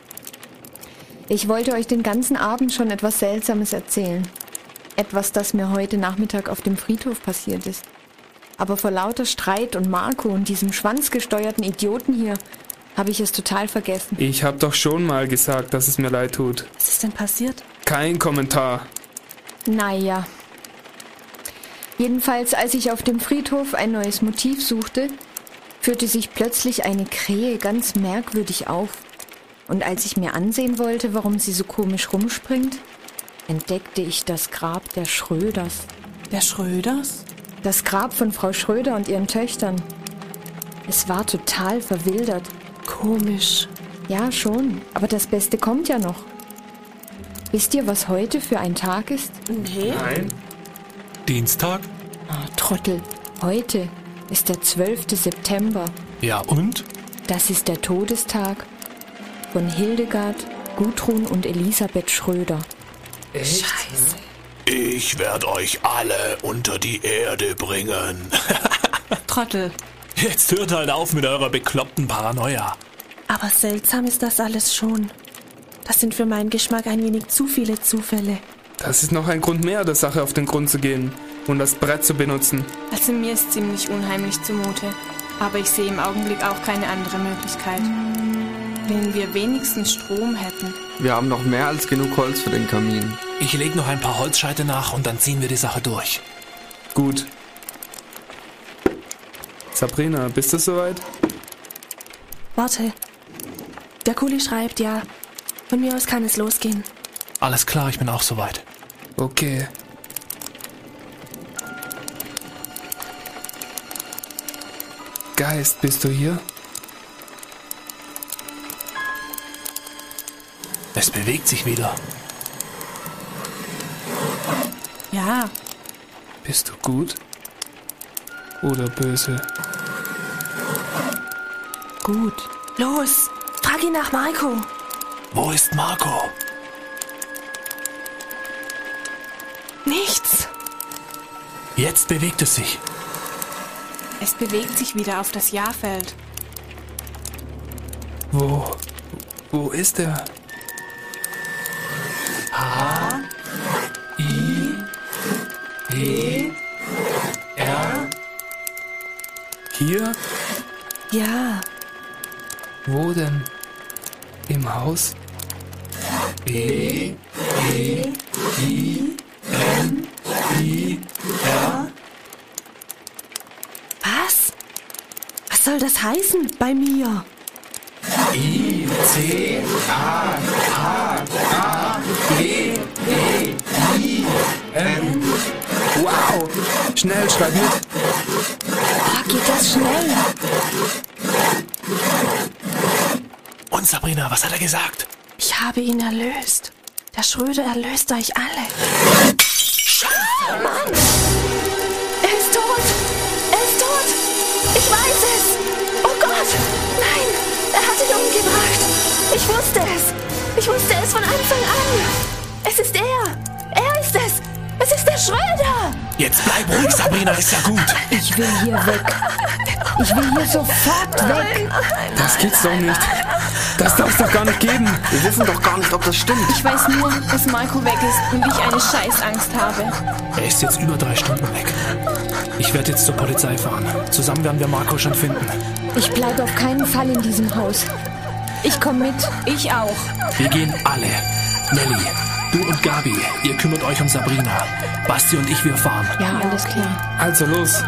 [SPEAKER 6] Ich wollte euch den ganzen Abend schon etwas Seltsames erzählen. Etwas, das mir heute Nachmittag auf dem Friedhof passiert ist. Aber vor lauter Streit und Marco und diesem schwanzgesteuerten Idioten hier habe ich es total vergessen.
[SPEAKER 4] Ich hab doch schon mal gesagt, dass es mir leid tut.
[SPEAKER 7] Was ist denn passiert?
[SPEAKER 4] Kein Kommentar.
[SPEAKER 6] Naja. Jedenfalls, als ich auf dem Friedhof ein neues Motiv suchte, führte sich plötzlich eine Krähe ganz merkwürdig auf. Und als ich mir ansehen wollte, warum sie so komisch rumspringt, entdeckte ich das Grab der Schröders.
[SPEAKER 7] Der Schröders?
[SPEAKER 6] Das Grab von Frau Schröder und ihren Töchtern. Es war total verwildert.
[SPEAKER 7] Komisch.
[SPEAKER 6] Ja, schon. Aber das Beste kommt ja noch. Wisst ihr, was heute für ein Tag ist?
[SPEAKER 7] Nee.
[SPEAKER 2] Dienstag?
[SPEAKER 6] Oh, Trottel. Heute ist der 12. September.
[SPEAKER 2] Ja, und?
[SPEAKER 6] Das ist der Todestag von Hildegard, Gudrun und Elisabeth Schröder.
[SPEAKER 7] Scheiße.
[SPEAKER 2] Ich werde euch alle unter die Erde bringen.
[SPEAKER 7] Trottel.
[SPEAKER 2] Jetzt hört halt auf mit eurer bekloppten Paranoia.
[SPEAKER 7] Aber seltsam ist das alles schon. Das sind für meinen Geschmack ein wenig zu viele Zufälle.
[SPEAKER 4] Das ist noch ein Grund mehr, der Sache auf den Grund zu gehen und das Brett zu benutzen.
[SPEAKER 3] Also mir ist ziemlich unheimlich zumute. Aber ich sehe im Augenblick auch keine andere Möglichkeit. Wenn wir wenigstens Strom hätten.
[SPEAKER 5] Wir haben noch mehr als genug Holz für den Kamin.
[SPEAKER 2] Ich leg noch ein paar Holzscheite nach und dann ziehen wir die Sache durch.
[SPEAKER 4] Gut. Sabrina, bist du soweit?
[SPEAKER 7] Warte. Der Kuli schreibt ja. Von mir aus kann es losgehen.
[SPEAKER 2] Alles klar, ich bin auch soweit.
[SPEAKER 4] Okay. Geist, bist du hier?
[SPEAKER 2] Es bewegt sich wieder.
[SPEAKER 3] Ja,
[SPEAKER 4] Bist du gut? Oder böse?
[SPEAKER 7] Gut. Los. Frag ihn nach Marco.
[SPEAKER 2] Wo ist Marco?
[SPEAKER 7] Nichts.
[SPEAKER 2] Jetzt bewegt es sich.
[SPEAKER 3] es bewegt sich wieder auf das Jahrfeld.
[SPEAKER 4] Wo? Wo ist er? Hier?
[SPEAKER 7] Ja.
[SPEAKER 4] Wo denn? Im Haus?
[SPEAKER 7] Was? Was soll das heißen bei mir?
[SPEAKER 4] Wow! Schnell, schreib mit!
[SPEAKER 7] Ah, geht das schnell?
[SPEAKER 2] Und Sabrina, was hat er gesagt?
[SPEAKER 7] Ich habe ihn erlöst. Der Schröder erlöst euch alle. Mann! Er ist tot! Er ist tot! Ich weiß es! Oh Gott! Nein! Er hat ihn umgebracht! Ich wusste es! Ich wusste es von Anfang an! Es ist er! Er ist es! Es ist der Schröder!
[SPEAKER 2] Jetzt bleib ruhig, Sabrina, ist ja gut.
[SPEAKER 6] Ich will hier weg. Ich will hier sofort weg.
[SPEAKER 4] Das geht's doch nicht. Das darf's doch gar nicht geben.
[SPEAKER 5] Wir wissen doch gar nicht, ob das stimmt.
[SPEAKER 3] Ich weiß nur, dass Marco weg ist und ich eine Scheißangst habe.
[SPEAKER 2] Er ist jetzt über drei Stunden weg. Ich werde jetzt zur Polizei fahren. Zusammen werden wir Marco schon finden.
[SPEAKER 6] Ich bleibe auf keinen Fall in diesem Haus. Ich komme mit.
[SPEAKER 3] Ich auch.
[SPEAKER 2] Wir gehen alle. Nelly, Du und Gabi, ihr kümmert euch um Sabrina. Basti und ich, wir fahren.
[SPEAKER 6] Ja, alles klar.
[SPEAKER 4] Also los.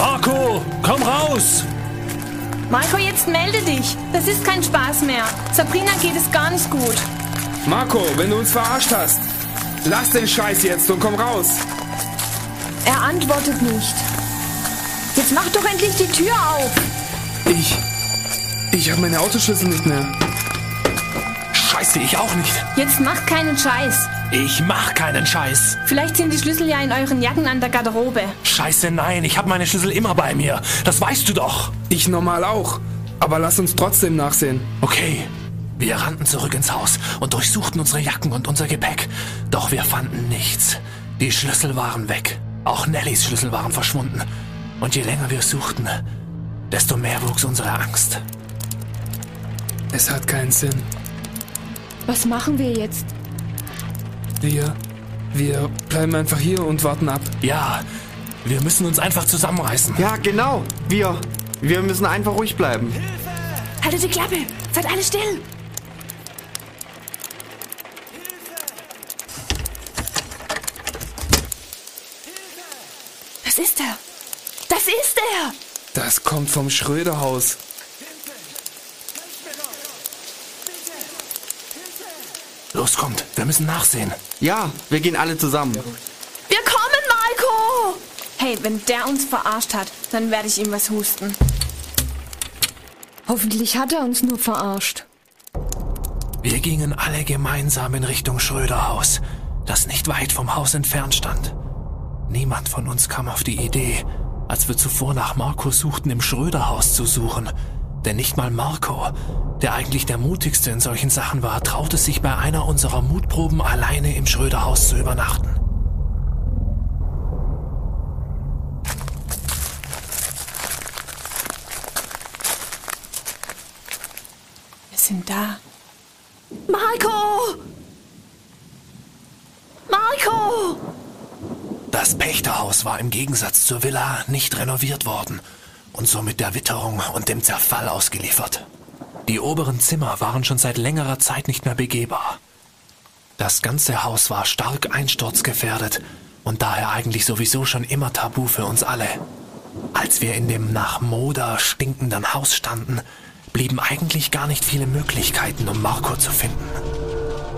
[SPEAKER 2] Marco, komm raus!
[SPEAKER 3] Marco, jetzt melde dich. Das ist kein Spaß mehr. Sabrina geht es gar nicht gut.
[SPEAKER 4] Marco, wenn du uns verarscht hast, lass den Scheiß jetzt und komm raus.
[SPEAKER 6] Er antwortet nicht. Jetzt mach doch endlich die Tür auf.
[SPEAKER 4] Ich. Ich habe meine Autoschlüssel nicht mehr.
[SPEAKER 2] Scheiße, ich auch nicht.
[SPEAKER 3] Jetzt macht keinen Scheiß.
[SPEAKER 2] Ich mach keinen Scheiß.
[SPEAKER 3] Vielleicht sind die Schlüssel ja in euren Jacken an der Garderobe.
[SPEAKER 2] Scheiße, nein, ich habe meine Schlüssel immer bei mir. Das weißt du doch.
[SPEAKER 4] Ich normal auch. Aber lass uns trotzdem nachsehen.
[SPEAKER 2] Okay. Wir rannten zurück ins Haus und durchsuchten unsere Jacken und unser Gepäck. Doch wir fanden nichts. Die Schlüssel waren weg. Auch Nellys Schlüssel waren verschwunden. Und je länger wir suchten, desto mehr wuchs unsere Angst.
[SPEAKER 4] Es hat keinen Sinn.
[SPEAKER 6] Was machen wir jetzt?
[SPEAKER 4] Wir. Wir bleiben einfach hier und warten ab.
[SPEAKER 2] Ja, wir müssen uns einfach zusammenreißen.
[SPEAKER 5] Ja, genau. Wir. Wir müssen einfach ruhig bleiben.
[SPEAKER 7] Haltet die Klappe! Seid alle still! Das ist er! Das ist er!
[SPEAKER 4] Das kommt vom Schröderhaus.
[SPEAKER 2] Los, kommt, wir müssen nachsehen.
[SPEAKER 5] Ja, wir gehen alle zusammen.
[SPEAKER 3] Wir kommen, Marco! Hey, wenn der uns verarscht hat, dann werde ich ihm was husten.
[SPEAKER 6] Hoffentlich hat er uns nur verarscht.
[SPEAKER 2] Wir gingen alle gemeinsam in Richtung Schröderhaus, das nicht weit vom Haus entfernt stand. Niemand von uns kam auf die Idee, als wir zuvor nach Marco suchten, im Schröderhaus zu suchen. Denn nicht mal Marco, der eigentlich der mutigste in solchen Sachen war, traute sich bei einer unserer Mutproben alleine im Schröderhaus zu übernachten.
[SPEAKER 3] Wir sind da.
[SPEAKER 7] Marco! Marco!
[SPEAKER 2] Das Pächterhaus war im Gegensatz zur Villa nicht renoviert worden und somit der Witterung und dem Zerfall ausgeliefert. Die oberen Zimmer waren schon seit längerer Zeit nicht mehr begehbar. Das ganze Haus war stark einsturzgefährdet und daher eigentlich sowieso schon immer tabu für uns alle. Als wir in dem nach Moder stinkenden Haus standen, blieben eigentlich gar nicht viele Möglichkeiten, um Marco zu finden.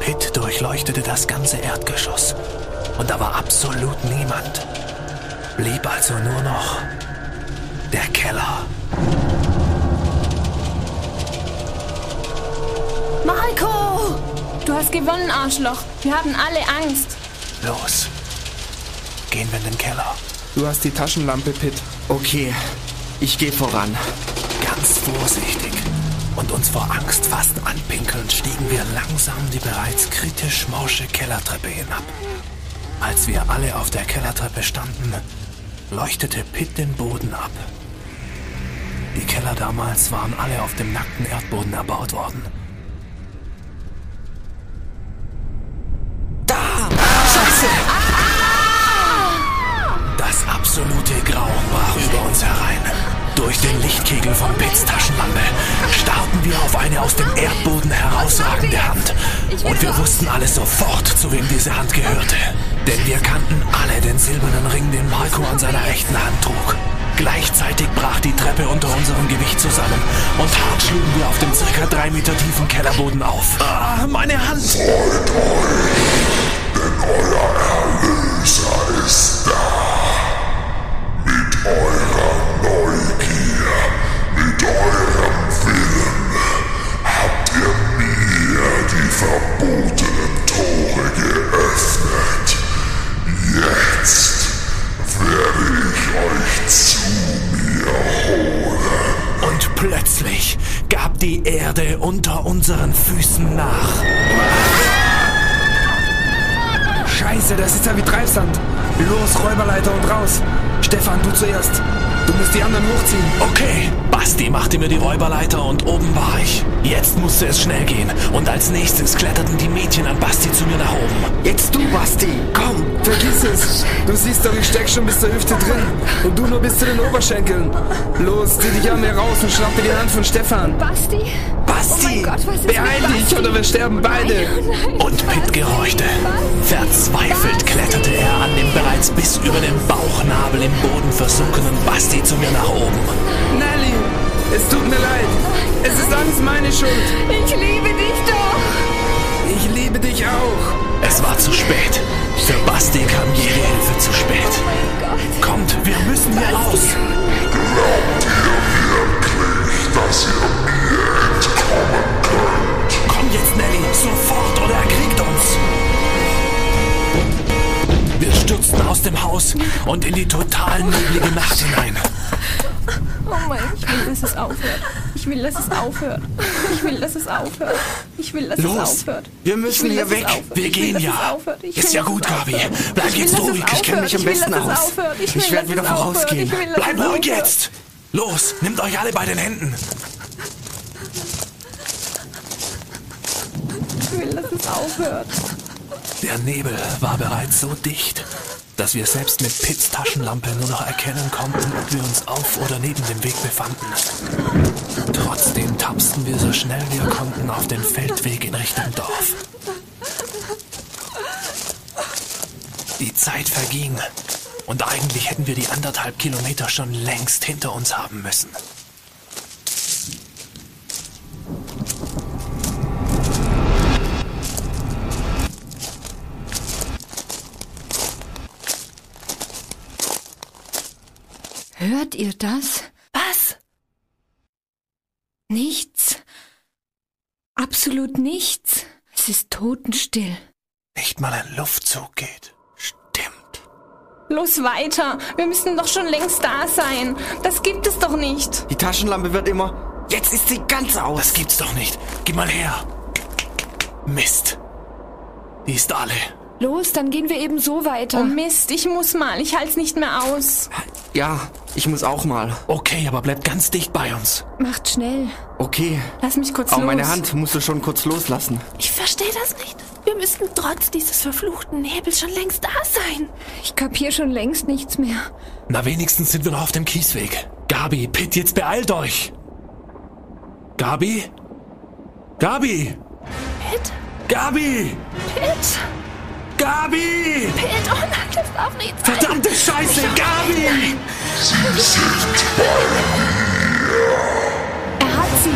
[SPEAKER 2] Pitt durchleuchtete das ganze Erdgeschoss und da war absolut niemand. Blieb also nur noch der Keller.
[SPEAKER 3] Marco! Du hast gewonnen, Arschloch. Wir haben alle Angst.
[SPEAKER 2] Los. Gehen wir in den Keller.
[SPEAKER 4] Du hast die Taschenlampe, Pitt.
[SPEAKER 5] Okay, ich gehe voran.
[SPEAKER 2] Ganz vorsichtig und uns vor Angst fast anpinkelnd stiegen wir langsam die bereits kritisch morsche Kellertreppe hinab. Als wir alle auf der Kellertreppe standen, leuchtete Pitt den Boden ab. Die Keller damals waren alle auf dem nackten Erdboden erbaut worden. Das absolute Grauen brach über uns herein. Durch den Lichtkegel von Pitts Taschenlampe starrten wir auf eine aus dem Erdboden herausragende Hand. Und wir wussten alle sofort, zu wem diese Hand gehörte. Denn wir kannten alle den silbernen Ring, den Marco an seiner rechten Hand trug. Gleichzeitig brach die Treppe unter unserem Gewicht zusammen und hart schlugen wir auf dem circa drei Meter tiefen Kellerboden auf. Ah, meine Hand!
[SPEAKER 9] Erlöser ist da. Mit eurer Neugier, mit eurem Willen habt ihr mir die verbotenen Tore geöffnet. Jetzt werde ich
[SPEAKER 2] plötzlich gab die Erde unter unseren Füßen nach.
[SPEAKER 4] Scheiße, das ist ja wie Treibsand. Los, Räuberleiter und raus. Stefan, du zuerst. Du musst die anderen hochziehen.
[SPEAKER 2] Okay, Basti machte mir die Räuberleiter und oben war ich. Jetzt musste es schnell gehen und als nächstes kletterten die Mädchen an Basti zu mir nach oben.
[SPEAKER 5] Jetzt du, Basti. Komm.
[SPEAKER 4] Vergiss es. Du siehst doch, ich steck schon bis zur Hüfte drin. Und du nur bis zu den Oberschenkeln. Los, zieh dich an mir raus und schnapp dir die Hand von Stefan.
[SPEAKER 6] Basti?
[SPEAKER 5] Basti.
[SPEAKER 6] Oh mein Gott, was ist
[SPEAKER 4] Beeil dich
[SPEAKER 6] Basti?
[SPEAKER 4] oder wir sterben beide.
[SPEAKER 2] Und Pitt gehorchte. Verzweifelt kletterte er an dem bereits bis über den Bauchnabel im Boden versunkenen Basti zu mir nach oben.
[SPEAKER 4] Nelly, es tut mir leid. Es ist alles meine Schuld.
[SPEAKER 6] Ich liebe dich doch.
[SPEAKER 4] Ich liebe dich auch.
[SPEAKER 2] Es war zu spät. Für Basti kam jede Hilfe zu spät. Kommt, wir müssen hier raus.
[SPEAKER 9] Dass ihr mir entkommen könnt.
[SPEAKER 2] Komm jetzt, Nelly, sofort oder er kriegt uns. Wir stürzten aus dem Haus und in die total neblige Nacht hinein.
[SPEAKER 3] Oh mein, ich will, dass es aufhört. Ich will, dass es aufhört. Ich will, dass es aufhört. Ich will, dass es
[SPEAKER 5] Los.
[SPEAKER 3] aufhört.
[SPEAKER 5] Wir müssen
[SPEAKER 3] will,
[SPEAKER 5] hier
[SPEAKER 3] es
[SPEAKER 5] weg.
[SPEAKER 2] Wir
[SPEAKER 3] Ich
[SPEAKER 2] gehen
[SPEAKER 3] es
[SPEAKER 2] ja. Ist ja gut,
[SPEAKER 3] es
[SPEAKER 2] Gabi. Bleib jetzt
[SPEAKER 3] es
[SPEAKER 2] ruhig.
[SPEAKER 5] Ich kenn mich am besten
[SPEAKER 3] es
[SPEAKER 5] aus.
[SPEAKER 3] Ich
[SPEAKER 5] Ich
[SPEAKER 3] will,
[SPEAKER 5] werd
[SPEAKER 3] dass
[SPEAKER 5] wieder
[SPEAKER 3] es
[SPEAKER 5] vorausgehen.
[SPEAKER 2] Bleib
[SPEAKER 3] es
[SPEAKER 2] ruhig
[SPEAKER 3] aufhört.
[SPEAKER 2] jetzt. Los, nehmt euch alle bei den Händen.
[SPEAKER 3] Ich will, dass es aufhört.
[SPEAKER 2] Der Nebel war bereits so dicht, dass wir selbst mit Pitts Taschenlampe nur noch erkennen konnten, ob wir uns auf oder neben dem Weg befanden. Trotzdem tapsten wir so schnell wir konnten auf den Feldweg in Richtung Dorf. Die Zeit verging und eigentlich hätten wir die anderthalb Kilometer schon längst hinter uns haben müssen.
[SPEAKER 6] Hört ihr das?
[SPEAKER 7] Was?
[SPEAKER 6] Nichts. Absolut nichts. Es ist totenstill.
[SPEAKER 2] Nicht mal ein Luftzug geht.
[SPEAKER 3] Los weiter. Wir müssen doch schon längst da sein. Das gibt es doch nicht.
[SPEAKER 5] Die Taschenlampe wird immer. Jetzt ist sie ganz aus.
[SPEAKER 2] Das gibt's doch nicht. Gib mal her. Mist. Die ist alle.
[SPEAKER 6] Los, dann gehen wir eben so weiter.
[SPEAKER 3] Oh Mist, ich muss mal. Ich halt's nicht mehr aus.
[SPEAKER 5] Ja, ich muss auch mal.
[SPEAKER 2] Okay, aber bleib ganz dicht bei uns.
[SPEAKER 6] Macht schnell.
[SPEAKER 5] Okay.
[SPEAKER 3] Lass mich kurz
[SPEAKER 5] Auch
[SPEAKER 3] los.
[SPEAKER 5] meine Hand musst du schon kurz loslassen.
[SPEAKER 7] Ich verstehe das nicht. Wir müssten trotz dieses verfluchten Nebels schon längst da sein.
[SPEAKER 6] Ich kapier schon längst nichts mehr.
[SPEAKER 2] Na, wenigstens sind wir noch auf dem Kiesweg. Gabi, Pitt, jetzt beeilt euch. Gabi? Gabi?
[SPEAKER 7] Pitt?
[SPEAKER 2] Gabi?
[SPEAKER 7] Pitt?
[SPEAKER 2] Gabi!
[SPEAKER 7] Pitt? Oh nein, das darf nicht sein.
[SPEAKER 2] Verdammte Scheiße, Gabi!
[SPEAKER 6] Er hat sie.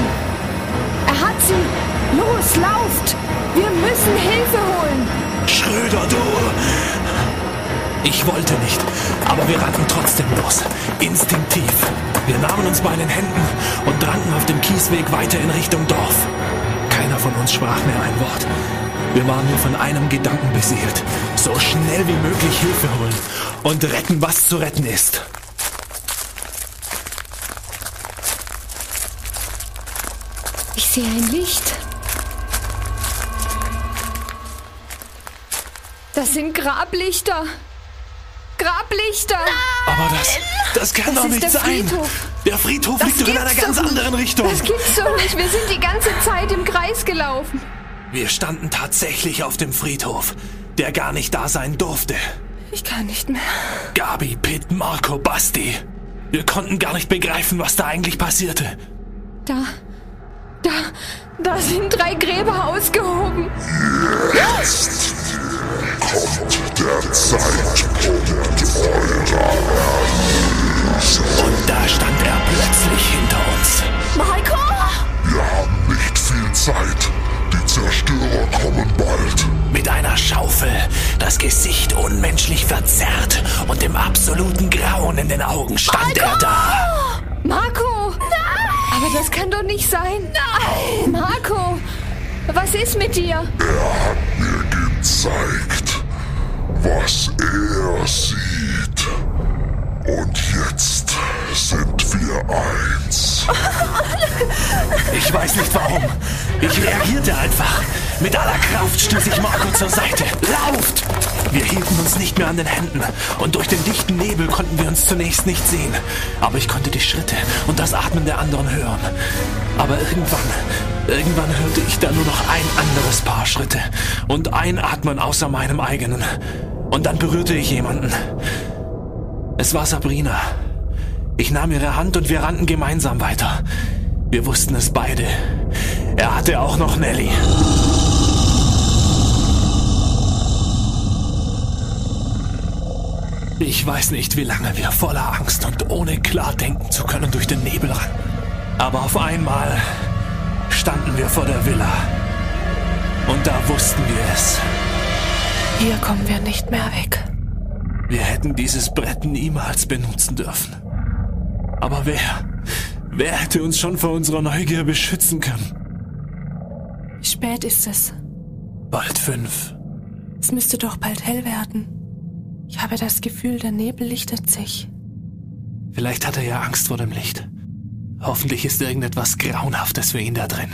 [SPEAKER 6] Er hat sie. Los, lauft. Wir müssen Hilfe holen.
[SPEAKER 2] Schröder, du! Ich wollte nicht, aber wir rannten trotzdem los. Instinktiv. Wir nahmen uns bei den Händen und rannten auf dem Kiesweg weiter in Richtung Dorf. Keiner von uns sprach mehr ein Wort. Wir waren nur von einem Gedanken beseelt. So schnell wie möglich Hilfe holen und retten, was zu retten ist.
[SPEAKER 6] Ich sehe ein Licht. Das sind Grablichter. Grablichter.
[SPEAKER 2] Aber das, das kann
[SPEAKER 6] Das
[SPEAKER 2] doch nicht
[SPEAKER 6] der
[SPEAKER 2] sein.
[SPEAKER 6] Friedhof.
[SPEAKER 2] Der Friedhof liegt doch in einer ganz
[SPEAKER 6] nicht.
[SPEAKER 2] anderen Richtung.
[SPEAKER 6] Das gibt's doch nicht. Wir sind die ganze Zeit im Kreis gelaufen.
[SPEAKER 2] Wir standen tatsächlich auf dem Friedhof, der gar nicht da sein durfte.
[SPEAKER 7] Ich kann nicht mehr.
[SPEAKER 2] Gabi, Pitt, Marco, Basti. Wir konnten gar nicht begreifen, was da eigentlich passierte.
[SPEAKER 6] Da, da, da sind drei Gräber ausgehoben.
[SPEAKER 9] Jetzt kommt der Zeitpunkt eurer
[SPEAKER 2] Und da stand er plötzlich hinter uns.
[SPEAKER 7] Marco!
[SPEAKER 9] Wir haben nicht viel Zeit. Die Zerstörer kommen bald.
[SPEAKER 2] Mit einer Schaufel, das Gesicht unmenschlich verzerrt und im absoluten Grauen in den Augen stand er da.
[SPEAKER 6] Marco! Nein! Aber das kann doch nicht sein. Nein! Marco! Was ist mit dir?
[SPEAKER 9] Er hat mir gezeigt, was er sieht. Und jetzt sind wir eins.
[SPEAKER 2] Ich weiß nicht warum. Ich reagierte einfach. Mit aller Kraft stieß ich Marco zur Seite. Lauft! Wir hielten uns nicht mehr an den Händen und durch den dichten Nebel konnten wir uns zunächst nicht sehen. Aber ich konnte die Schritte und das Atmen der anderen hören. Aber irgendwann, irgendwann hörte ich da nur noch ein anderes Paar Schritte und ein Atmen außer meinem eigenen. Und dann berührte ich jemanden. Es war Sabrina. Ich nahm ihre Hand und wir rannten gemeinsam weiter. Wir wussten es beide. Er hatte auch noch Nelly. Ich weiß nicht, wie lange wir voller Angst und ohne klar denken zu können durch den Nebel rannten. Aber auf einmal standen wir vor der Villa. Und da wussten wir es.
[SPEAKER 7] Hier kommen wir nicht mehr weg.
[SPEAKER 2] Wir hätten dieses Brett niemals benutzen dürfen. Aber wer, wer hätte uns schon vor unserer Neugier beschützen können?
[SPEAKER 7] Wie spät ist es?
[SPEAKER 2] Bald fünf.
[SPEAKER 7] Es müsste doch bald hell werden. Ich habe das Gefühl, der Nebel lichtet sich.
[SPEAKER 2] Vielleicht hat er ja Angst vor dem Licht. Hoffentlich ist irgendetwas Grauenhaftes für ihn da drin.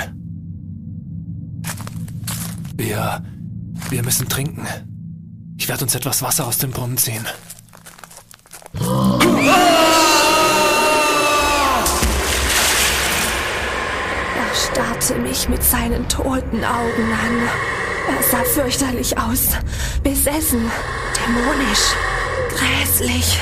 [SPEAKER 2] Wir, wir müssen trinken. Ich werde uns etwas Wasser aus dem Brunnen ziehen.
[SPEAKER 7] Er starrte mich mit seinen toten Augen an. Er sah fürchterlich aus. Besessen. Dämonisch. Grässlich.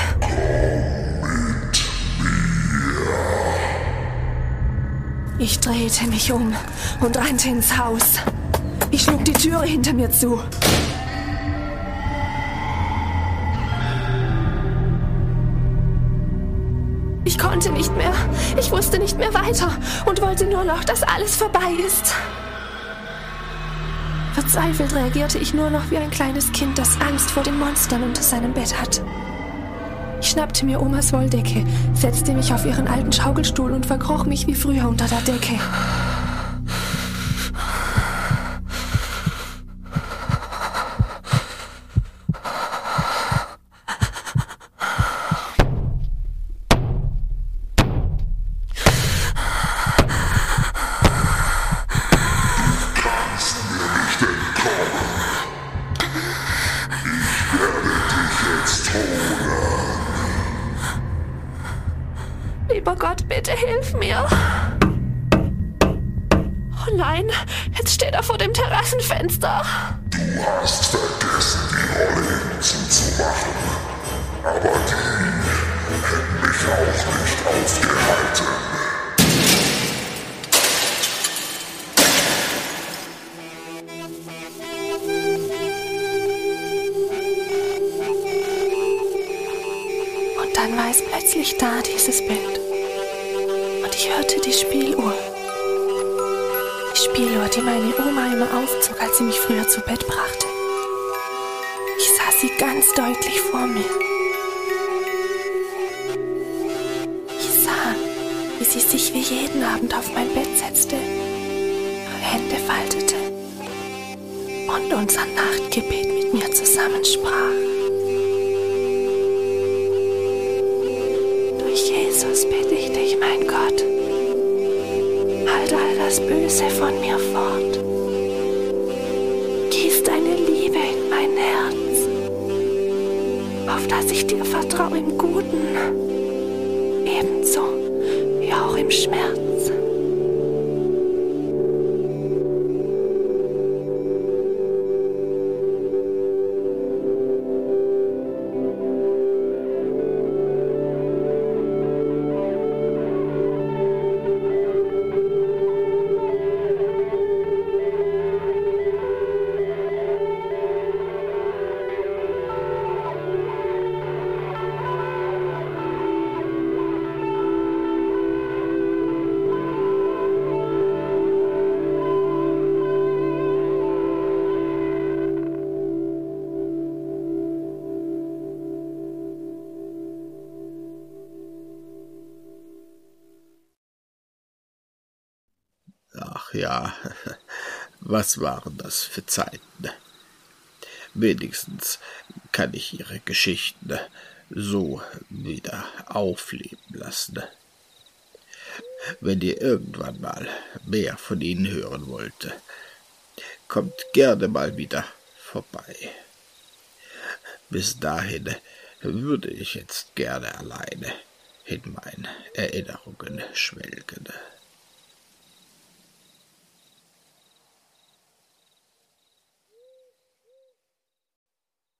[SPEAKER 7] Ich drehte mich um und rannte ins Haus. Ich schlug die Türe hinter mir zu. Ich konnte nicht mehr. Ich wusste nicht mehr weiter und wollte nur noch, dass alles vorbei ist. Verzweifelt reagierte ich nur noch wie ein kleines Kind, das Angst vor den Monstern unter seinem Bett hat. Ich schnappte mir Omas Wolldecke, setzte mich auf ihren alten Schaukelstuhl und verkroch mich wie früher unter der Decke. Terrassenfenster.
[SPEAKER 9] Du hast vergessen, die Rolle hinzuzumachen. Aber die hätten mich auch nicht aufgehalten.
[SPEAKER 7] Und dann war es plötzlich da, dieses Bild. Und ich hörte die Spieluhr. Die meine Oma immer aufzog, als sie mich früher zu Bett brachte. Ich sah sie ganz deutlich vor mir. Ich sah, wie sie sich wie jeden Abend auf mein Bett setzte, ihre Hände faltete und unser Nachtgebet mit mir zusammensprach. Durch Jesus bitte ich dich, mein Gott, das Böse von mir fort. Gieß deine Liebe in mein Herz, auf dass ich dir vertraue im Guten, ebenso wie auch im Schmerz.
[SPEAKER 1] Was waren das für Zeiten? Wenigstens kann ich Ihre Geschichten so wieder aufleben lassen. Wenn ihr irgendwann mal mehr von ihnen hören wollt, kommt gerne mal wieder vorbei. bis dahin würde ich jetzt gerne alleine in meinen Erinnerungen schwelgen.